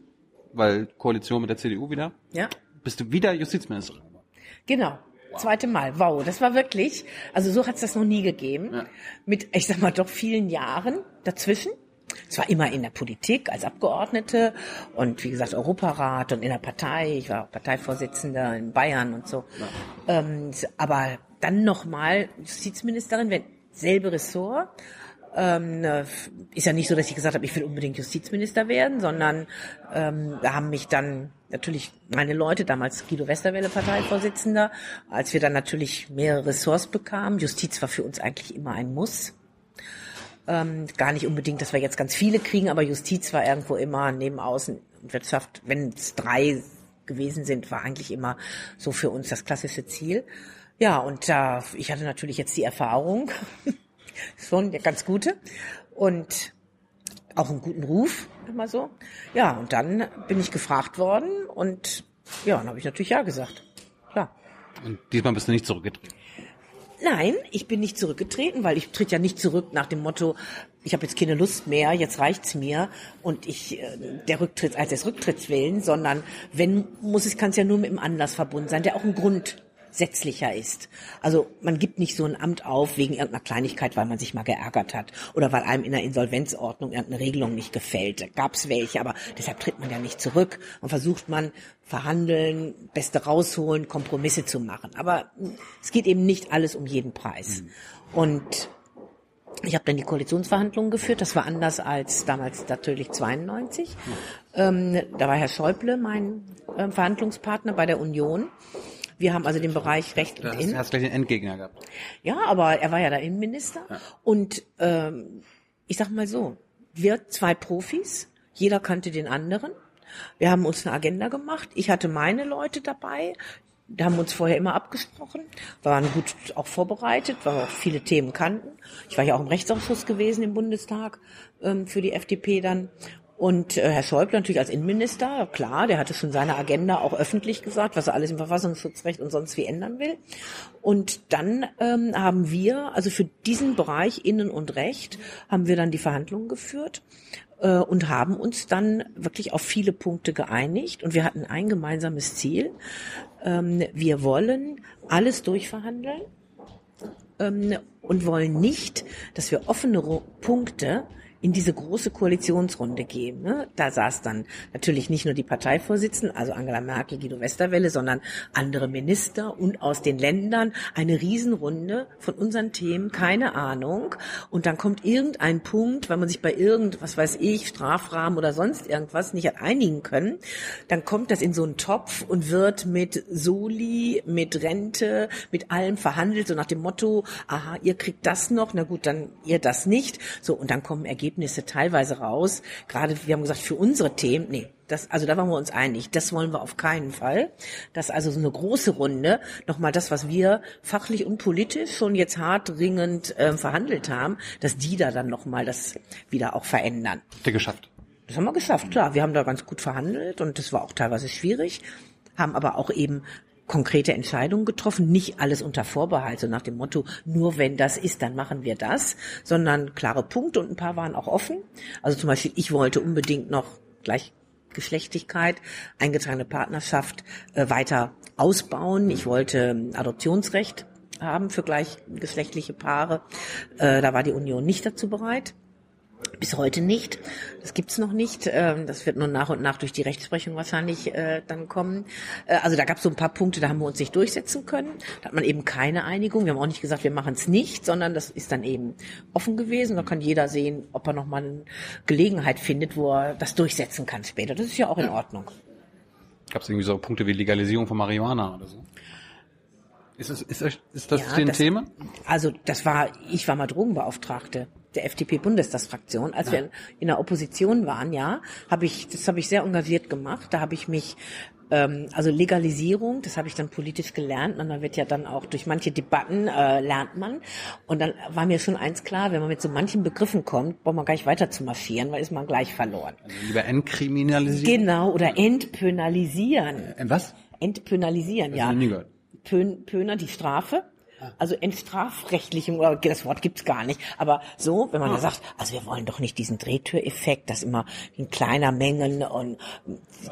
weil Koalition mit der CDU wieder, Ja, bist du wieder Justizministerin. genau. Zweite Mal. Wow, das war wirklich, also so hat es das noch nie gegeben. Ja. Mit, ich sag mal, doch vielen Jahren dazwischen. Zwar immer in der Politik als Abgeordnete und wie gesagt Europarat und in der Partei. Ich war auch Parteivorsitzender in Bayern und so. Ähm, aber dann nochmal Justizministerin, wenn selbe Ressort. Ähm, äh, ist ja nicht so, dass ich gesagt habe, ich will unbedingt Justizminister werden, sondern ähm, da haben mich dann natürlich meine Leute, damals Guido Westerwelle Parteivorsitzender, als wir dann natürlich mehrere Ressorts bekamen. Justiz war für uns eigentlich immer ein Muss. Ähm, gar nicht unbedingt, dass wir jetzt ganz viele kriegen, aber Justiz war irgendwo immer neben Außen und Wirtschaft, wenn es drei gewesen sind, war eigentlich immer so für uns das klassische Ziel. Ja, und da ich hatte natürlich jetzt die Erfahrung, schon eine ganz gute und auch einen guten Ruf, immer so. Ja, und dann bin ich gefragt worden und ja, dann habe ich natürlich ja gesagt. Klar. Und diesmal bist du nicht zurückgetreten. Nein, ich bin nicht zurückgetreten, weil ich tritt ja nicht zurück nach dem Motto, ich habe jetzt keine Lust mehr, jetzt reicht's mir und ich äh, der Rücktritt als des Rücktritts willen, sondern wenn muss es kann es ja nur mit einem Anlass verbunden sein, der auch einen Grund grundsätzlicher ist. Also man gibt nicht so ein Amt auf wegen irgendeiner Kleinigkeit, weil man sich mal geärgert hat oder weil einem in der Insolvenzordnung irgendeine Regelung nicht gefällt. Da gab's welche, aber deshalb tritt man ja nicht zurück und versucht man verhandeln, Beste rausholen, Kompromisse zu machen. Aber es geht eben nicht alles um jeden Preis. Und ich habe dann die Koalitionsverhandlungen geführt. Das war anders als damals natürlich 92. Ähm, da war Herr Schäuble mein ähm, Verhandlungspartner bei der Union. Wir haben also den Bereich Recht und Innen. hast gleich den Endgegner gehabt. Ja, aber er war ja der Innenminister. Und ähm, ich sag mal so, wir zwei Profis, jeder kannte den anderen. Wir haben uns eine Agenda gemacht. Ich hatte meine Leute dabei. Da haben wir uns vorher immer abgesprochen. Wir waren gut auch vorbereitet, weil wir auch viele Themen kannten. Ich war ja auch im Rechtsausschuss gewesen im Bundestag ähm, für die FDP dann. Und äh, Herr Schäuble natürlich als Innenminister, klar, der hatte schon seine Agenda auch öffentlich gesagt, was er alles im Verfassungsschutzrecht und sonst wie ändern will. Und dann ähm, haben wir, also für diesen Bereich Innen und Recht, haben wir dann die Verhandlungen geführt äh, und haben uns dann wirklich auf viele Punkte geeinigt. Und wir hatten ein gemeinsames Ziel. Ähm, wir wollen alles durchverhandeln ähm, und wollen nicht, dass wir offene Punkte in diese große Koalitionsrunde geben. Ne? Da saß dann natürlich nicht nur die Parteivorsitzenden, also Angela Merkel, Guido Westerwelle, sondern andere Minister und aus den Ländern eine Riesenrunde von unseren Themen, keine Ahnung. Und dann kommt irgendein Punkt, wenn man sich bei irgend, was weiß ich, Strafrahmen oder sonst irgendwas nicht hat einigen können, dann kommt das in so einen Topf und wird mit Soli, mit Rente, mit allem verhandelt, so nach dem Motto, aha, ihr kriegt das noch, na gut, dann ihr das nicht. So, und dann kommen Ergebnisse teilweise raus. Gerade, wir haben gesagt, für unsere Themen, nee, das, also da waren wir uns einig, das wollen wir auf keinen Fall. Dass also so eine große Runde, nochmal das, was wir fachlich und politisch schon jetzt hart ringend äh, verhandelt haben, dass die da dann nochmal das wieder auch verändern. Habt ihr geschafft. Das haben wir geschafft, klar. Wir haben da ganz gut verhandelt und das war auch teilweise schwierig, haben aber auch eben konkrete Entscheidungen getroffen, nicht alles unter Vorbehalt, so nach dem Motto, nur wenn das ist, dann machen wir das, sondern klare Punkte und ein paar waren auch offen. Also zum Beispiel, ich wollte unbedingt noch Gleichgeschlechtigkeit, eingetragene Partnerschaft äh, weiter ausbauen. Ich wollte ähm, Adoptionsrecht haben für gleichgeschlechtliche Paare. Äh, da war die Union nicht dazu bereit. Bis heute nicht. Das gibt's noch nicht. Ähm, Das wird nur nach und nach durch die Rechtsprechung wahrscheinlich äh, dann kommen. Äh, Also da gab's so ein paar Punkte, da haben wir uns nicht durchsetzen können. Da hat man eben keine Einigung. Wir haben auch nicht gesagt, wir machen es nicht, sondern das ist dann eben offen gewesen. Da kann jeder sehen, ob er noch mal eine Gelegenheit findet, wo er das durchsetzen kann später. Das ist ja auch in Ordnung. Gab es irgendwie so Punkte wie Legalisierung von Marihuana oder so? Ist das, ist das, ist das Ja, ein das- Thema? Also das war, ich war mal Drogenbeauftragte der FDP-Bundestagsfraktion. Als wir in der Opposition waren, ja, habe ich, das habe ich sehr engagiert gemacht. Da habe ich mich ähm, also Legalisierung, das habe ich dann politisch gelernt dann wird ja dann auch durch manche Debatten äh, lernt man und dann war mir schon eins klar, wenn man mit so manchen Begriffen kommt, braucht man gar nicht weiter zu marschieren, weil ist man gleich verloren. Also lieber entkriminalisieren? Genau, oder entpenalisieren. Äh, was? Entpenalisieren, Das ja. Pön, Pöner die Strafe. Also Entstrafrechtlichen, oder das Wort gibt's gar nicht. Aber so, wenn man da sagt, also wir wollen doch nicht diesen Drehtüreffekt, dass immer in kleiner Mengen und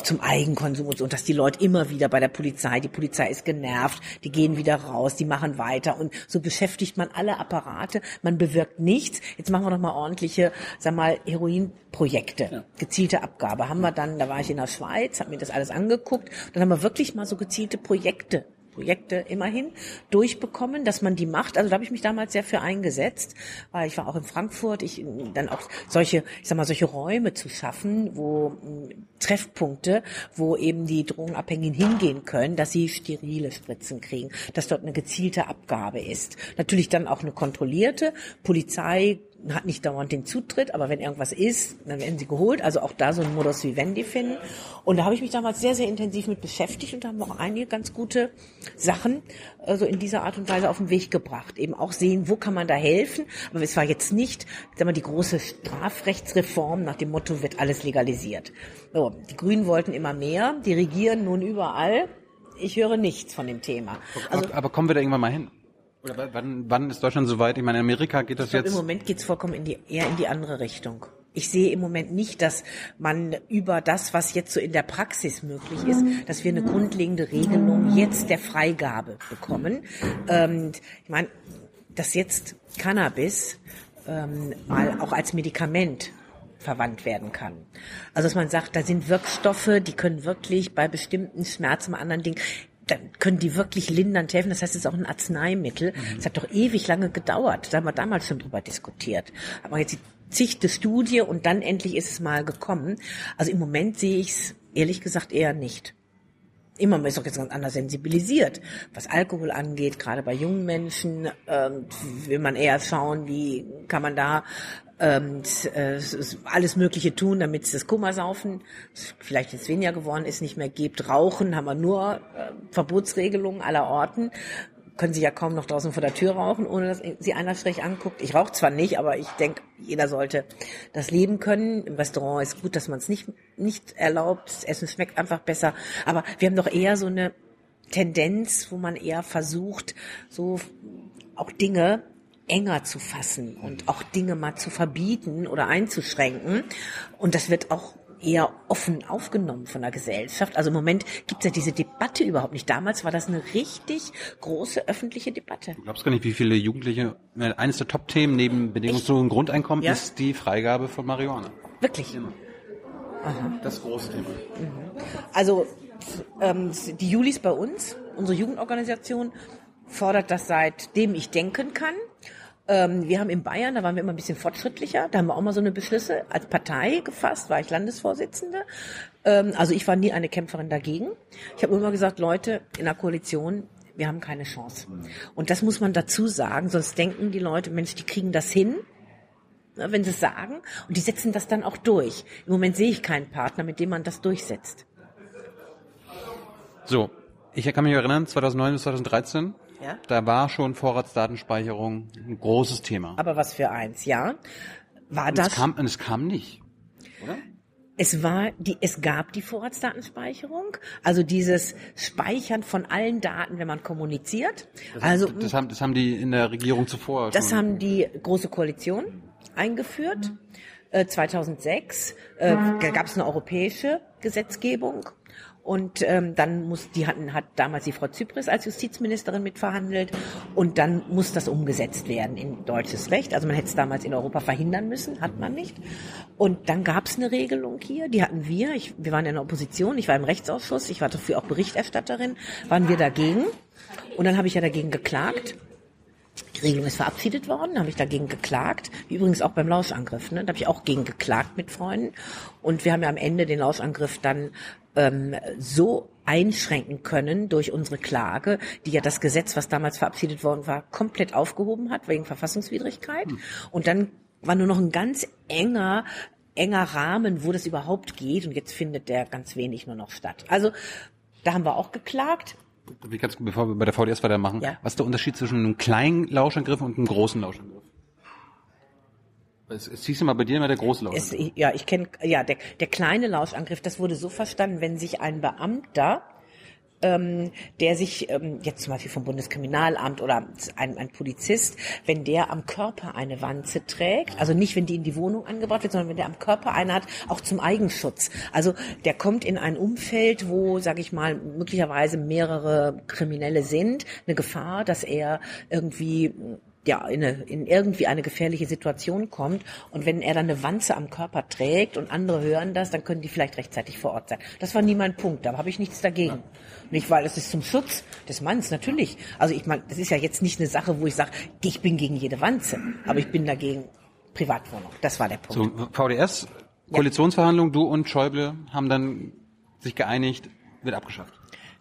zum Eigenkonsum und so, und dass die Leute immer wieder bei der Polizei, die Polizei ist genervt, die gehen wieder raus, die machen weiter und so beschäftigt man alle Apparate, man bewirkt nichts. Jetzt machen wir doch mal ordentliche, sag mal, Heroinprojekte, gezielte Abgabe. Haben wir dann, da war ich in der Schweiz, habe mir das alles angeguckt, dann haben wir wirklich mal so gezielte Projekte Projekte immerhin durchbekommen, dass man die macht. Also da habe ich mich damals sehr für eingesetzt, weil ich war auch in Frankfurt, ich dann auch solche, ich sag mal, solche Räume zu schaffen, wo mh, Treffpunkte, wo eben die Drogenabhängigen hingehen können, dass sie sterile Spritzen kriegen, dass dort eine gezielte Abgabe ist. Natürlich dann auch eine kontrollierte. Polizei hat nicht dauernd den Zutritt, aber wenn irgendwas ist, dann werden sie geholt. Also auch da so ein Modus vivendi finden. Und da habe ich mich damals sehr, sehr intensiv mit beschäftigt und da haben wir auch einige ganz gute Sachen äh, so in dieser Art und Weise auf den Weg gebracht. Eben auch sehen, wo kann man da helfen. Aber es war jetzt nicht, sag mal, die große Strafrechtsreform nach dem Motto, wird alles legalisiert. So, die Grünen wollten immer mehr, die regieren nun überall. Ich höre nichts von dem Thema. Also aber kommen wir da irgendwann mal hin? Oder wann, wann ist Deutschland so weit? Ich meine, in Amerika geht das ich glaube, jetzt. im Moment geht's vollkommen in die, eher in die andere Richtung. ich sehe im Moment nicht, dass man über das, was jetzt so in der Praxis möglich ist, dass wir eine grundlegende Regelung jetzt der Freigabe bekommen. Ähm, ich meine, dass jetzt Cannabis ähm, mal auch als Medikament verwandt werden kann. Also dass man sagt, da sind Wirkstoffe, die können wirklich bei bestimmten Schmerzen, bei anderen Dingen, dann können die wirklich lindernd helfen. Das heißt, es ist auch ein Arzneimittel. Es hat doch ewig lange gedauert. Da haben wir damals schon drüber diskutiert. Aber jetzt die zigte Studie und dann endlich ist es mal gekommen. Also im Moment sehe ich es ehrlich gesagt eher nicht. Immer man ist doch jetzt ganz anders sensibilisiert, was Alkohol angeht, gerade bei jungen Menschen ähm, will man eher schauen, wie kann man da ähm, äh, alles Mögliche tun, damit es das Kummersaufen, vielleicht jetzt weniger geworden ist, nicht mehr gibt. Rauchen haben wir nur äh, Verbotsregelungen aller Orten können sie ja kaum noch draußen vor der Tür rauchen, ohne dass sie einer schräg anguckt. Ich rauche zwar nicht, aber ich denke, jeder sollte das leben können. Im Restaurant ist gut, dass man es nicht, nicht erlaubt. Das Essen schmeckt einfach besser. Aber wir haben doch eher so eine Tendenz, wo man eher versucht, so auch Dinge enger zu fassen und auch Dinge mal zu verbieten oder einzuschränken. Und das wird auch eher offen aufgenommen von der Gesellschaft. Also im Moment gibt es ja diese Debatte überhaupt nicht. Damals war das eine richtig große öffentliche Debatte. Du glaubst gar nicht, wie viele Jugendliche, äh, eines der Top-Themen neben bedingungslosen Grundeinkommen Ja. ist die Freigabe von Marihuana. Wirklich. Das große Thema. Also ähm, die Julis bei uns, unsere Jugendorganisation, fordert das seitdem ich denken kann. Ähm, wir haben in Bayern, da waren wir immer ein bisschen fortschrittlicher, da haben wir auch mal so eine Beschlüsse als Partei gefasst, war ich Landesvorsitzende. Ähm, also ich war nie eine Kämpferin dagegen. Ich habe immer gesagt, Leute in der Koalition, wir haben keine Chance. Und das muss man dazu sagen, sonst denken die Leute, Mensch, die kriegen das hin ne, wenn sie es sagen. Und die setzen das dann auch durch. Im Moment sehe ich keinen Partner, mit dem man das durchsetzt. So, ich kann mich erinnern, 2009 bis 2013, Ja. da war schon Vorratsdatenspeicherung ein großes Thema. Aber was für eins, ja? War Und es das? kam, und es kam nicht. Es war die, es gab die Vorratsdatenspeicherung, also dieses Speichern von allen Daten, wenn man kommuniziert. Also Das haben, das haben die in der Regierung zuvor Das schon. haben die Große Koalition eingeführt. Äh, 2006 äh, da gab es eine europäische Gesetzgebung. Und ähm, dann muss, die hatten, hat damals die Frau Zypris als Justizministerin mitverhandelt und dann muss das umgesetzt werden in deutsches Recht. Also man hätte es damals in Europa verhindern müssen, hat man nicht. Und dann gab es eine Regelung hier, die hatten wir. Ich, wir waren in der Opposition, ich war im Rechtsausschuss, ich war dafür auch Berichterstatterin, waren wir dagegen. Und dann habe ich ja dagegen geklagt. Die Regelung ist verabschiedet worden, habe ich dagegen geklagt. Wie übrigens auch beim Lauschangriff, ne? Da habe ich auch gegen geklagt mit Freunden. Und wir haben ja am Ende den Lauschangriff dann ähm, so einschränken können durch unsere Klage, die ja das Gesetz, was damals verabschiedet worden war, komplett aufgehoben hat wegen Verfassungswidrigkeit. Und dann war nur noch ein ganz enger enger Rahmen, wo das überhaupt geht. Und jetzt findet der ganz wenig nur noch statt. Also da haben wir auch geklagt. Wie kannst du, bevor wir bei der VDS weitermachen, Ja. was ist der Unterschied zwischen einem kleinen Lauschangriff und einem großen Lauschangriff? Es, es hieß immer bei dir immer der große Es, Lauschangriff. ja, ich kenne, ja, der, der kleine Lauschangriff, das wurde so verstanden, wenn sich ein Beamter, ähm, der sich ähm, jetzt zum Beispiel vom Bundeskriminalamt oder ein, ein Polizist, wenn der am Körper eine Wanze trägt, also nicht, wenn die in die Wohnung angebracht wird, sondern wenn der am Körper eine hat, auch zum Eigenschutz. Also der kommt in ein Umfeld, wo, sage ich mal, möglicherweise mehrere Kriminelle sind, eine Gefahr, dass er irgendwie ja, in, eine, in irgendwie eine gefährliche Situation kommt. Und wenn er dann eine Wanze am Körper trägt und andere hören das, dann können die vielleicht rechtzeitig vor Ort sein. Das war nie mein Punkt, da habe ich nichts dagegen. Nicht, weil es ist zum Schutz des Manns, natürlich. Also ich meine, das ist ja jetzt nicht eine Sache, wo ich sage, ich bin gegen jede Wanze, aber ich bin dagegen Privatwohnung. Das war der Punkt. So, VDS, Koalitionsverhandlungen, du und Schäuble haben dann sich geeinigt, wird abgeschafft.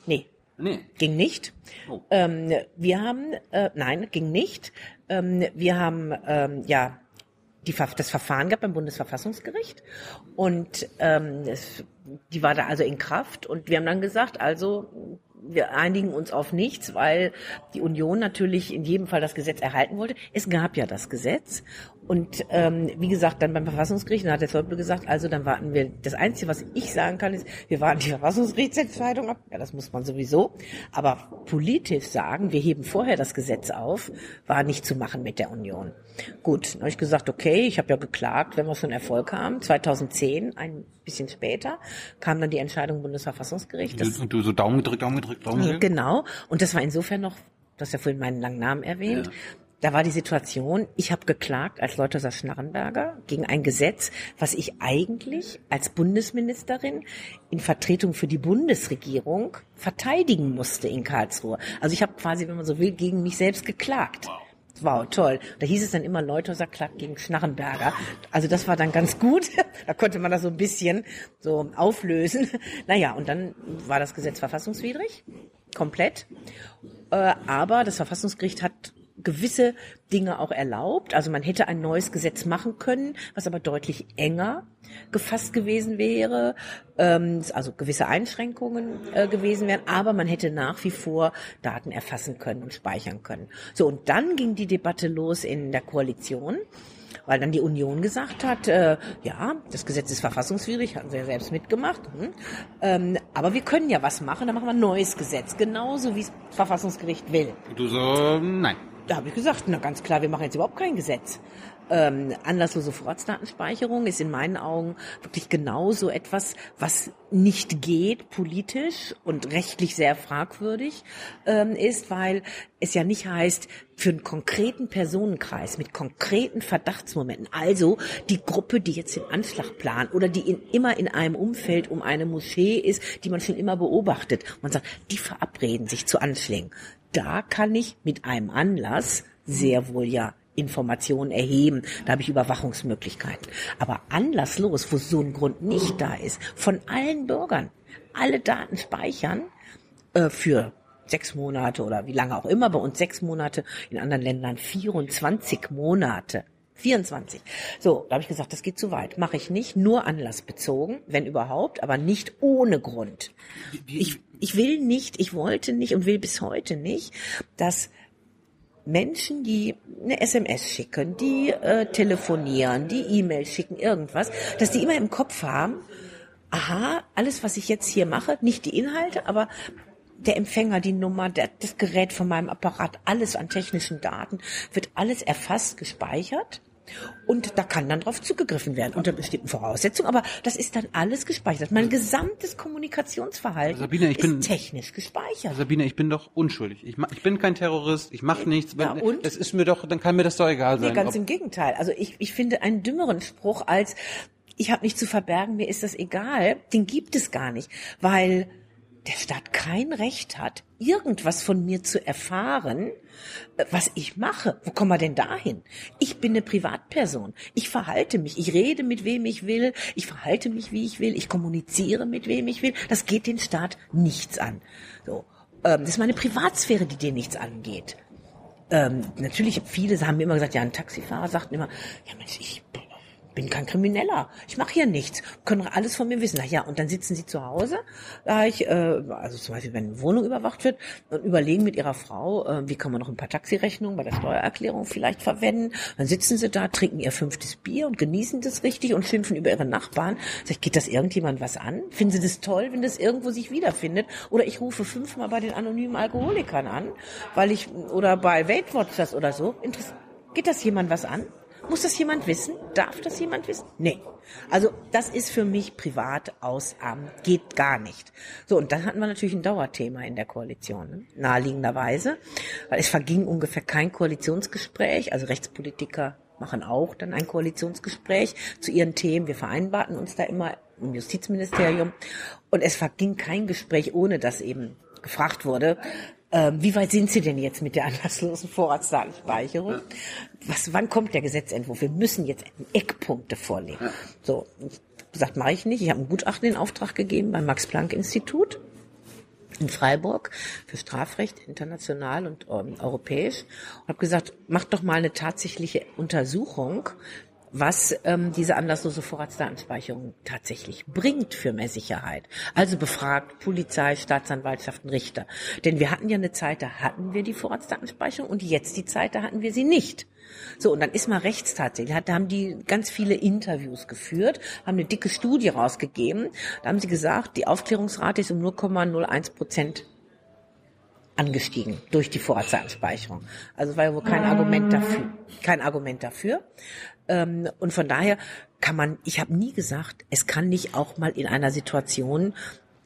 Nee, Nee. ging nicht. Oh. Ähm, wir haben, äh, nein, ging nicht. Ähm, wir haben ähm, ja die, das Verfahren gehabt beim Bundesverfassungsgericht und ähm, es, die war da also in Kraft und wir haben dann gesagt, also wir einigen uns auf nichts, weil die Union natürlich in jedem Fall das Gesetz erhalten wollte. Es gab ja das Gesetz Und ähm, wie gesagt, dann beim Verfassungsgericht, dann hat der Zeuge gesagt, also dann warten wir, das Einzige, was ich sagen kann, ist, wir warten die Verfassungsgerichtsentscheidung ab. Ja, das muss man sowieso. Aber politisch sagen, wir heben vorher das Gesetz auf, war nicht zu machen mit der Union. Gut, dann habe ich gesagt, okay, ich habe ja geklagt, wenn wir schon Erfolg haben. 2010, ein bisschen später, kam dann die Entscheidung Bundesverfassungsgericht. Und du so Daumen gedrückt, Daumen gedrückt, Daumen gedrückt. Genau. Und das war insofern noch, du hast ja vorhin meinen langen Namen erwähnt. Ja. Da war die Situation, ich habe geklagt als Leuthauser Schnarrenberger gegen ein Gesetz, was ich eigentlich als Bundesministerin in Vertretung für die Bundesregierung verteidigen musste in Karlsruhe. Also ich habe quasi, wenn man so will, gegen mich selbst geklagt. Wow, toll. Da hieß es dann immer Leuthauser klagt gegen Schnarrenberger. Also das war dann ganz gut. Da konnte man das so ein bisschen so auflösen. Naja, und dann war das Gesetz verfassungswidrig. Komplett. Äh, aber das Verfassungsgericht hat gewisse Dinge auch erlaubt. Also man hätte ein neues Gesetz machen können, was aber deutlich enger gefasst gewesen wäre, ähm, also gewisse Einschränkungen äh, gewesen wären, aber man hätte nach wie vor Daten erfassen können und speichern können. So, und dann ging die Debatte los in der Koalition weil dann die Union gesagt hat, äh, ja, das Gesetz ist verfassungswidrig, hatten sie ja selbst mitgemacht, hm, ähm, aber wir können ja was machen, dann machen wir ein neues Gesetz, genauso wie es Verfassungsgericht will. Du so, nein. Da habe ich gesagt, na ganz klar, wir machen jetzt überhaupt kein Gesetz. Ähm, anlasslose Vorratsdatenspeicherung ist in meinen Augen wirklich genauso etwas, was nicht geht politisch und rechtlich sehr fragwürdig ähm, ist, weil es ja nicht heißt, für einen konkreten Personenkreis mit konkreten Verdachtsmomenten, also die Gruppe, die jetzt den Anschlag plant oder die in, immer in einem Umfeld um eine Moschee ist, die man schon immer beobachtet. Man sagt, die verabreden sich zu Anschlägen da kann ich mit einem Anlass sehr wohl ja Informationen erheben. Da habe ich Überwachungsmöglichkeiten. Aber anlasslos, wo so ein Grund nicht da ist, von allen Bürgern, alle Daten speichern äh, für sechs Monate oder wie lange auch immer, bei uns sechs Monate, in anderen Ländern 24 Monate. 24. So, da habe ich gesagt, das geht zu weit. Mache ich nicht, nur anlassbezogen, wenn überhaupt, aber nicht ohne Grund. Ich, ich will nicht, ich wollte nicht und will bis heute nicht, dass Menschen, die eine SMS schicken, die äh, telefonieren, die E-Mails schicken, irgendwas, dass die immer im Kopf haben, aha, alles, was ich jetzt hier mache, nicht die Inhalte, aber der Empfänger, die Nummer, der, das Gerät von meinem Apparat, alles an technischen Daten, wird alles erfasst, gespeichert. Und da kann dann drauf zugegriffen werden, unter bestimmten Voraussetzungen. Aber das ist dann alles gespeichert. Mein gesamtes Kommunikationsverhalten Sabine, ich ist bin- technisch gespeichert. Sabine, ich bin doch unschuldig. Ich, ich bin kein Terrorist, ich mache nichts. Ja, und? Es ist mir doch, dann kann mir das doch egal Nee, sein. ganz ob- im Gegenteil. Also ich, ich finde einen dümmeren Spruch als ich habe nichts zu verbergen, mir ist das egal, den gibt es gar nicht, weil der Staat kein Recht hat, irgendwas von mir zu erfahren, äh, was ich mache. Wo kommen wir denn dahin? Ich bin eine Privatperson. Ich verhalte mich. Ich rede mit wem ich will. Ich verhalte mich, wie ich will. Ich kommuniziere mit wem ich will. Das geht den Staat nichts an. So. Ähm, das ist meine Privatsphäre, die dir nichts angeht ähm, natürlich viele haben mir immer gesagt, ja, ein Taxifahrer sagt immer, ja Mensch, ich bin kein Krimineller, ich mache hier nichts, können alles von mir wissen. Na ja, und dann sitzen sie zu Hause, da ich, äh, also zum Beispiel, wenn eine Wohnung überwacht wird, und überlegen mit ihrer Frau, äh, wie kann man noch ein paar Taxirechnungen bei der Steuererklärung vielleicht verwenden. Dann sitzen sie da, trinken ihr fünftes Bier und genießen das richtig und schimpfen über ihre Nachbarn. Sag ich, geht das irgendjemand was an? Finden sie das toll, wenn das irgendwo sich wiederfindet? Oder ich rufe fünfmal bei den anonymen Alkoholikern an, weil ich, oder bei Weight Watchers oder so. Interess geht das jemand was an? Muss das jemand wissen? Darf das jemand wissen? Nee. Also das ist für mich privat aus Amt, geht gar nicht. So, und dann hatten wir natürlich ein Dauerthema in der Koalition, ne? naheliegenderweise, weil es verging ungefähr kein Koalitionsgespräch, also Rechtspolitiker machen auch dann ein Koalitionsgespräch zu ihren Themen. Wir vereinbarten uns da immer im Justizministerium und es verging kein Gespräch, ohne dass eben gefragt wurde, ähm, wie weit sind Sie denn jetzt mit der anlasslosen Vorratsdatenspeicherung? Was, wann kommt der Gesetzentwurf? Wir müssen jetzt Eckpunkte vorlegen. So, gesagt, mache ich nicht. Ich habe ein Gutachten in Auftrag gegeben beim Max-Planck-Institut in Freiburg für Strafrecht international und ähm, europäisch und habe gesagt, macht doch mal eine tatsächliche Untersuchung, was ähm, diese anlasslose Vorratsdatenspeicherung tatsächlich bringt für mehr Sicherheit. Also befragt Polizei, Staatsanwaltschaften, Richter. Denn wir hatten ja eine Zeit, da hatten wir die Vorratsdatenspeicherung und jetzt die Zeit, da hatten wir sie nicht. So, und dann ist mal rechts tatsächlich, da haben die ganz viele Interviews geführt, haben eine dicke Studie rausgegeben. Da haben sie gesagt, die Aufklärungsrate ist um 0,01 Prozent angestiegen durch die Vorratsdatenspeicherung. Also war ja wohl kein Argument dafür. Kein Argument dafür. Ähm, und von daher kann man, ich habe nie gesagt, es kann nicht auch mal in einer Situation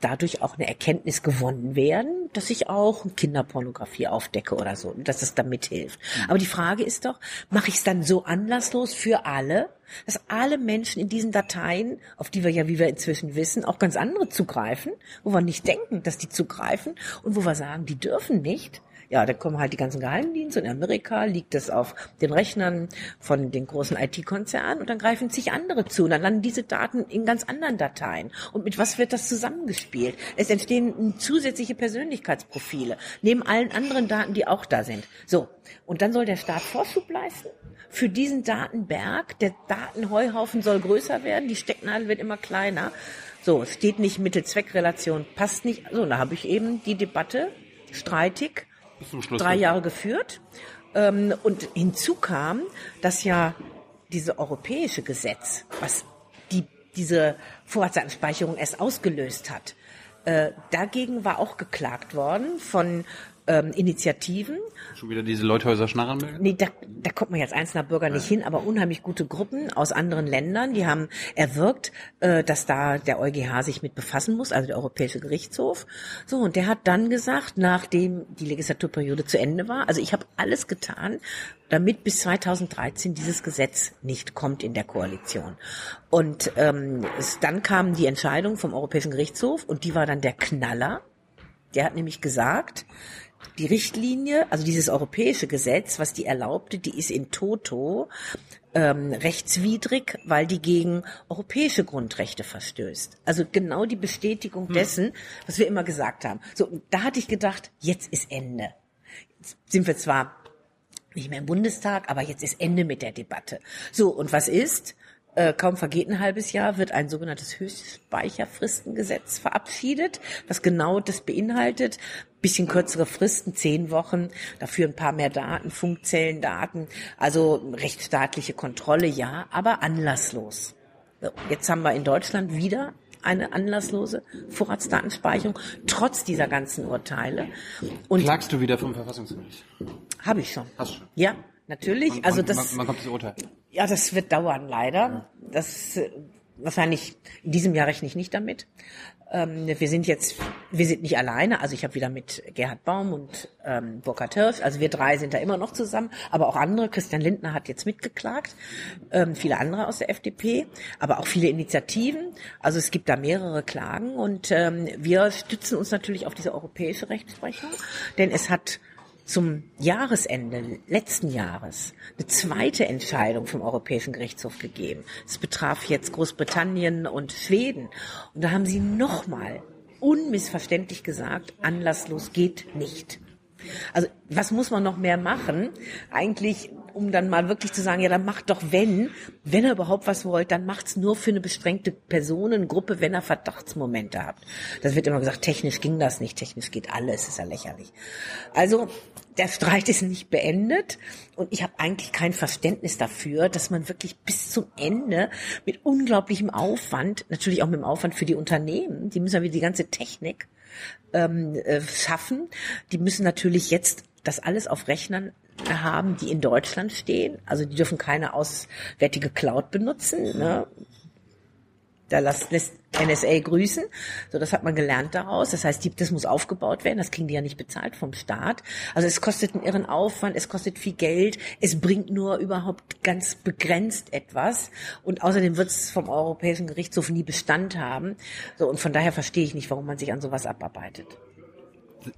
dadurch auch eine Erkenntnis gewonnen werden, dass ich auch Kinderpornografie aufdecke oder so, dass es damit hilft. Aber die Frage ist doch, mache ich es dann so anlasslos für alle, dass alle Menschen in diesen Dateien, auf die wir ja, wie wir inzwischen wissen, auch ganz andere zugreifen, wo wir nicht denken, dass die zugreifen und wo wir sagen, die dürfen nicht, ja, da kommen halt die ganzen Geheimdienste. In Amerika liegt es auf den Rechnern von den großen IT-Konzernen und dann greifen sich andere zu und dann landen diese Daten in ganz anderen Dateien. Und mit was wird das zusammengespielt? Es entstehen zusätzliche Persönlichkeitsprofile neben allen anderen Daten, die auch da sind. So. Und dann soll der Staat Vorschub leisten für diesen Datenberg. Der Datenheuhaufen soll größer werden. Die Stecknadel wird immer kleiner. So, es steht nicht Mittel-Zweck-Relation, passt nicht. So, da habe ich eben die Debatte streitig zum Schluss. drei Jahre geführt. Ähm, und hinzu kam, dass ja diese europäische Gesetz, was die, diese Vorratsdatenspeicherung erst ausgelöst hat, äh, dagegen war auch geklagt worden von ähm, Initiativen. Schon wieder diese Leuthäuser Schnarrenmüll? Nee, da, da kommt man jetzt einzelner Bürger nicht hin, aber unheimlich gute Gruppen aus anderen Ländern, die haben erwirkt, äh, dass da der EuGH sich mit befassen muss, also der Europäische Gerichtshof. So, und der hat dann gesagt, nachdem die Legislaturperiode zu Ende war, also ich habe alles getan, damit bis 2013 dieses Gesetz nicht kommt in der Koalition. Und ähm, es, dann kam die Entscheidung vom Europäischen Gerichtshof und die war dann der Knaller. Der hat nämlich gesagt, die Richtlinie, also dieses europäische Gesetz, was die erlaubte, die ist in toto ähm, rechtswidrig, weil die gegen europäische Grundrechte verstößt. Also genau die Bestätigung dessen, was wir immer gesagt haben. So, da hatte ich gedacht, jetzt ist Ende. Jetzt sind wir zwar nicht mehr im Bundestag, aber jetzt ist Ende mit der Debatte. So, und was ist? Äh, kaum vergeht ein halbes Jahr, wird ein sogenanntes Höchstspeicherfristengesetz verabschiedet, was genau das beinhaltet. Bisschen kürzere Fristen, zehn Wochen, dafür ein paar mehr Daten, Funkzellendaten, also rechtsstaatliche Kontrolle, ja, aber anlasslos. Jetzt haben wir in Deutschland wieder eine anlasslose Vorratsdatenspeicherung, trotz dieser ganzen Urteile. Und Klagst du wieder vom Verfassungsgericht? habe ich schon. Hast du schon. Ja, natürlich. Wann- Also das, Wann, wann kommt das Urteil? Ja, das wird dauern, leider. Das äh, wahrscheinlich in diesem Jahr rechne ich nicht damit. Ähm, wir sind jetzt, wir sind nicht alleine. Also ich habe wieder mit Gerhard Baum und ähm, Burkhard Hirsch, also wir drei sind da immer noch zusammen, aber auch andere. Christian Lindner hat jetzt mitgeklagt, ähm, viele andere aus der FDP, aber auch viele Initiativen. Also es gibt da mehrere Klagen und ähm, wir stützen uns natürlich auf diese europäische Rechtsprechung, denn es hat zum Jahresende letzten Jahres eine zweite Entscheidung vom Europäischen Gerichtshof gegeben. Es betraf jetzt Großbritannien und Schweden. Und da haben sie nochmal unmissverständlich gesagt, anlasslos geht nicht. Also was muss man noch mehr machen? Eigentlich, um dann mal wirklich zu sagen, ja, dann macht doch wenn, wenn ihr überhaupt was wollt, dann macht's nur für eine beschränkte Personengruppe, wenn ihr Verdachtsmomente habt. Das wird immer gesagt, technisch ging das nicht, technisch geht alles, ist ja lächerlich. Also der Streit ist nicht beendet und ich habe eigentlich kein Verständnis dafür, dass man wirklich bis zum Ende mit unglaublichem Aufwand, natürlich auch mit dem Aufwand für die Unternehmen, die müssen ja wieder die ganze Technik ähm, äh, schaffen. Die müssen natürlich jetzt das alles auf Rechnern haben, die in Deutschland stehen. Also die dürfen keine auswärtige Cloud benutzen. Ne? Da lässt, NSA grüßen. So, das hat man gelernt daraus. Das heißt, die, das muss aufgebaut werden. Das kriegen die ja nicht bezahlt vom Staat. Also es kostet einen irren Aufwand, es kostet viel Geld. Es bringt nur überhaupt ganz begrenzt etwas. Und außerdem wird es vom Europäischen Gerichtshof nie Bestand haben. So, und von daher verstehe ich nicht, warum man sich an sowas abarbeitet.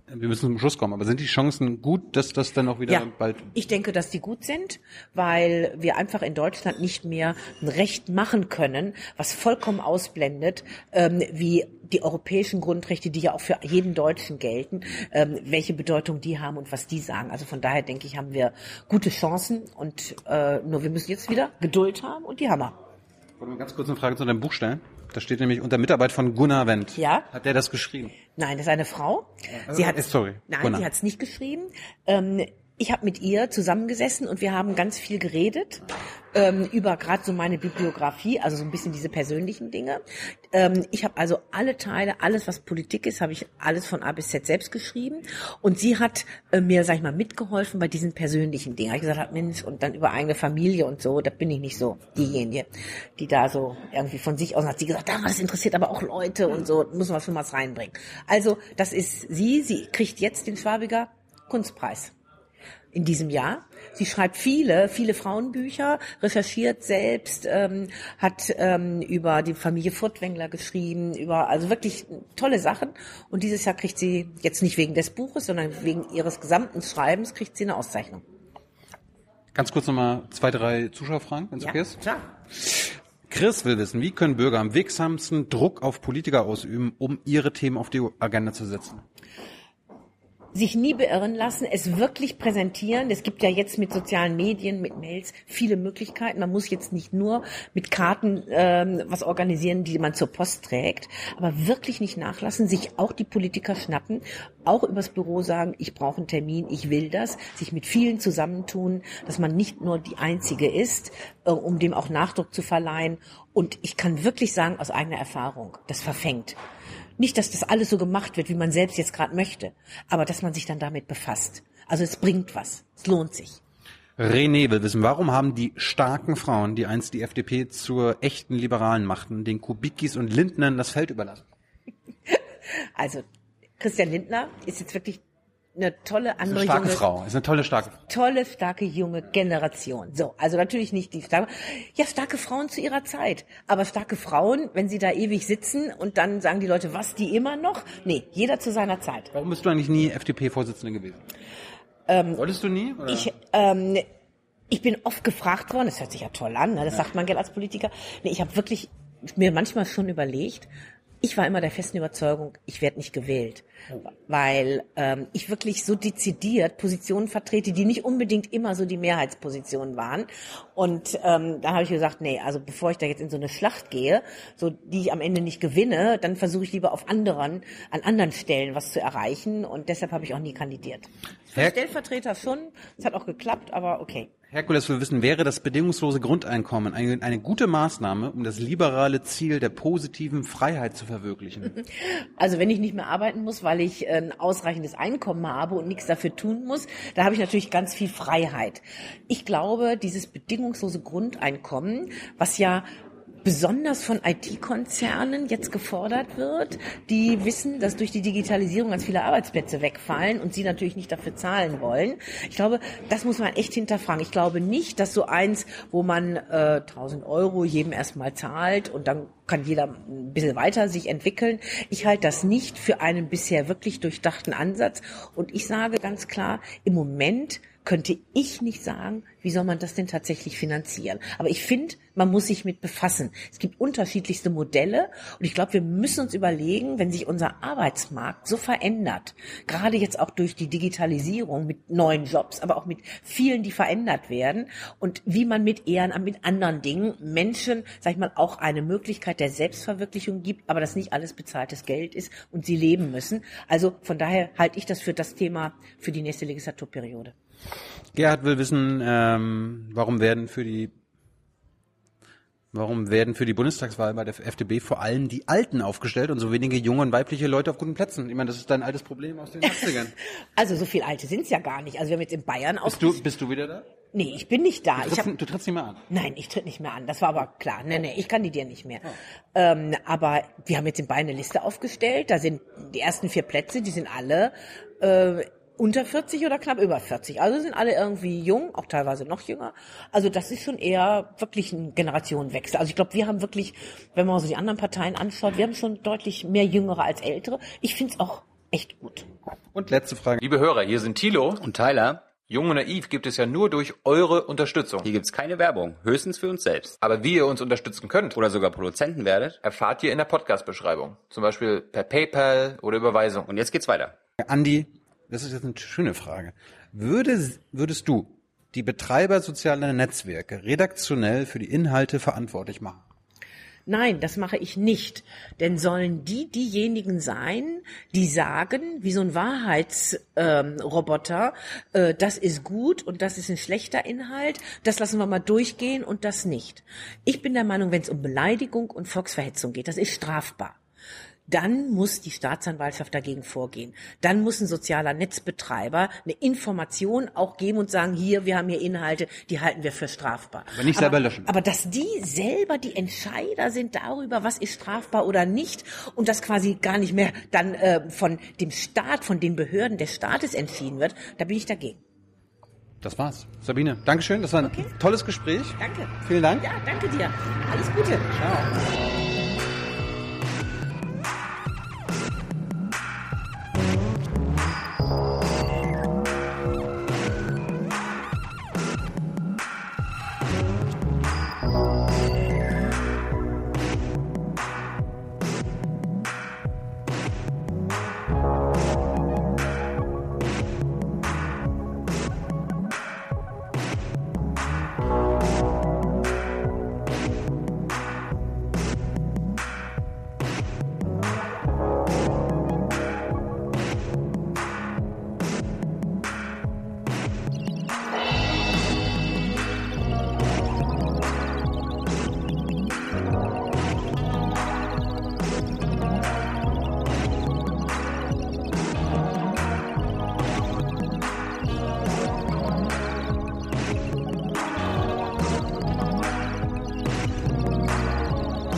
Wir müssen zum Schluss kommen, aber sind die Chancen gut, dass das dann auch wieder Ja, bald ich denke, dass die gut sind, weil wir einfach in Deutschland nicht mehr ein Recht machen können, was vollkommen ausblendet, ähm, wie die europäischen Grundrechte, die ja auch für jeden Deutschen gelten, ähm, welche Bedeutung die haben und was die sagen. Also von daher denke ich, haben wir gute Chancen und äh, nur wir müssen jetzt wieder Geduld haben und die Hammer. Ich wollte mal ganz kurz eine Frage zu deinem Buch stellen. Da steht nämlich unter Mitarbeit von Gunnar Wendt. Ja. Hat der das geschrieben? Nein, das ist eine Frau. Sie hat äh, sorry, Nein, Gunnar. sie hat es nicht geschrieben. Ähm, ich habe mit ihr zusammengesessen und wir haben ganz viel geredet ähm, über gerade so meine Bibliografie, also so ein bisschen diese persönlichen Dinge. Ähm, ich habe also alle Teile, alles was Politik ist, habe ich alles von A bis Z selbst geschrieben und sie hat äh, mir, sag ich mal, mitgeholfen bei diesen persönlichen Dingen. Ich gesagt habe, Mensch, und dann über eigene Familie und so, da bin ich nicht so diejenige, die da so irgendwie von sich aus hat sie gesagt, ah, das interessiert aber auch Leute und so, muss man schon was reinbringen. Also das ist sie, sie kriegt jetzt den Schwabiger Kunstpreis in diesem Jahr. Sie schreibt viele, viele Frauenbücher, recherchiert selbst, ähm, hat ähm, über die Familie Furtwängler geschrieben, über also wirklich tolle Sachen. Und dieses Jahr kriegt sie jetzt nicht wegen des Buches, sondern wegen ihres gesamten Schreibens kriegt sie eine Auszeichnung. Ganz kurz nochmal zwei, drei Zuschauerfragen, wenn es okay ist. klar. Chris will wissen, wie können Bürger am wirksamsten Druck auf Politiker ausüben, um ihre Themen auf die Agenda zu setzen? Sich nie beirren lassen, es wirklich präsentieren. Es gibt ja jetzt mit sozialen Medien, mit Mails viele Möglichkeiten. Man muss jetzt nicht nur mit Karten ähm, was organisieren, die man zur Post trägt, aber wirklich nicht nachlassen, sich auch die Politiker schnappen, auch übers Büro sagen, ich brauche einen Termin, ich will das, sich mit vielen zusammentun, dass man nicht nur die Einzige ist, äh, um dem auch Nachdruck zu verleihen. Und ich kann wirklich sagen, aus eigener Erfahrung, das verfängt. Nicht, dass das alles so gemacht wird, wie man selbst jetzt gerade möchte, aber dass man sich dann damit befasst. Also es bringt was. Es lohnt sich. René will wissen, warum haben die starken Frauen, die einst die FDP zur echten Liberalen machten, den Kubikis und Lindnern das Feld überlassen? Also Christian Lindner ist jetzt wirklich eine tolle Eine andere starke junge, Frau, ist eine tolle starke tolle, starke junge Generation. So, also natürlich nicht die starke, ja, starke Frauen zu ihrer Zeit. Aber starke Frauen, wenn sie da ewig sitzen und dann sagen die Leute, was, die immer noch? Nee, jeder zu seiner Zeit. Warum bist du eigentlich nie FDP-Vorsitzende gewesen? Wolltest du nie? Oder? Ich, ähm, ich bin oft gefragt worden, das hört sich ja toll an, ne? das sagt man gerne als Politiker. Nee, ich habe wirklich mir manchmal schon überlegt, ich war immer der festen Überzeugung, ich werde nicht gewählt, weil ähm, ich wirklich so dezidiert Positionen vertrete, die nicht unbedingt immer so die Mehrheitspositionen waren. Und ähm, da habe ich gesagt, nee, also bevor ich da jetzt in so eine Schlacht gehe, so die ich am Ende nicht gewinne, dann versuche ich lieber auf anderen, an anderen Stellen was zu erreichen. Und deshalb habe ich auch nie kandidiert. Für Stellvertreter schon, es hat auch geklappt, aber okay. Herkules will wissen, wäre das bedingungslose Grundeinkommen eine, eine gute Maßnahme, um das liberale Ziel der positiven Freiheit zu verwirklichen? Also wenn ich nicht mehr arbeiten muss, weil ich ein ausreichendes Einkommen habe und nichts dafür tun muss, da habe ich natürlich ganz viel Freiheit. Ich glaube, dieses bedingungslose Grundeinkommen, was ja besonders von IT-Konzernen jetzt gefordert wird, die wissen, dass durch die Digitalisierung ganz viele Arbeitsplätze wegfallen und sie natürlich nicht dafür zahlen wollen. Ich glaube, das muss man echt hinterfragen. Ich glaube nicht, dass so eins, wo man äh, 1000 Euro jedem erstmal zahlt und dann kann jeder ein bisschen weiter sich entwickeln. Ich halte das nicht für einen bisher wirklich durchdachten Ansatz. Und ich sage ganz klar, im Moment könnte ich nicht sagen, wie soll man das denn tatsächlich finanzieren. Aber ich finde, man muss sich mit befassen. Es gibt unterschiedlichste Modelle und ich glaube, wir müssen uns überlegen, wenn sich unser Arbeitsmarkt so verändert, gerade jetzt auch durch die Digitalisierung mit neuen Jobs, aber auch mit vielen, die verändert werden und wie man mit Ehrenamt, mit anderen Dingen Menschen, sag ich mal, auch eine Möglichkeit der Selbstverwirklichung gibt, aber das nicht alles bezahltes Geld ist und sie leben müssen. Also von daher halte ich das für das Thema für die nächste Legislaturperiode. Gerhard will wissen, ähm, warum werden für die Warum werden für die Bundestagswahl bei der FDP vor allem die Alten aufgestellt und so wenige junge und weibliche Leute auf guten Plätzen? Ich meine, das ist dein altes Problem aus den 80ern. Also so viel Alte sind's ja gar nicht. Also wir haben jetzt in Bayern auch. bist, du, bist du wieder da? Nee, ich bin nicht da. Du trittst, hab, du trittst nicht mehr an. nein, ich tritt nicht mehr an. Das war aber klar. Nee, nee, ich kandidiere nicht mehr. Ähm, aber wir haben jetzt in Bayern eine Liste aufgestellt. Da sind die ersten vier Plätze, die sind alle äh, unter 40 oder knapp über 40. Also sind alle irgendwie jung, auch teilweise noch jünger. Also das ist schon eher wirklich ein Generationenwechsel. Also ich glaube, wir haben wirklich, wenn man so die anderen Parteien anschaut, wir haben schon deutlich mehr Jüngere als Ältere. Ich finde es auch echt gut. Und letzte Frage. Liebe Hörer, hier sind Thilo. Und Tyler, Jung und Naiv gibt es ja nur durch eure Unterstützung. hier gibt's keine Werbung, höchstens für uns selbst. Aber wie ihr uns unterstützen könnt, Oder sogar Produzenten werdet. erfahrt ihr in der Podcast-Beschreibung. Zum Beispiel per PayPal oder Überweisung. Und jetzt geht's weiter. Andi, das ist jetzt eine schöne Frage. Würde, würdest du die Betreiber sozialer Netzwerke redaktionell für die Inhalte verantwortlich machen? Nein, das mache ich nicht. Denn sollen die diejenigen sein, die sagen, wie so ein Wahrheitsroboter, ähm, äh, das ist gut und das ist ein schlechter Inhalt, das lassen wir mal durchgehen und das nicht. Ich bin der Meinung, wenn es um Beleidigung und Volksverhetzung geht, das ist strafbar. Dann muss die Staatsanwaltschaft dagegen vorgehen. Dann muss ein sozialer Netzbetreiber eine Information auch geben und sagen, hier, wir haben hier Inhalte, die halten wir für strafbar. Aber nicht selber löschen. Aber dass die selber die Entscheider sind darüber, was ist strafbar oder nicht und das quasi gar nicht mehr dann äh, von dem Staat, von den Behörden des Staates entschieden wird, da bin ich dagegen. Das war's. Sabine, Dankeschön. Das war ein tolles Gespräch. Danke. Vielen Dank. Ja, danke dir. Alles Gute. Ciao.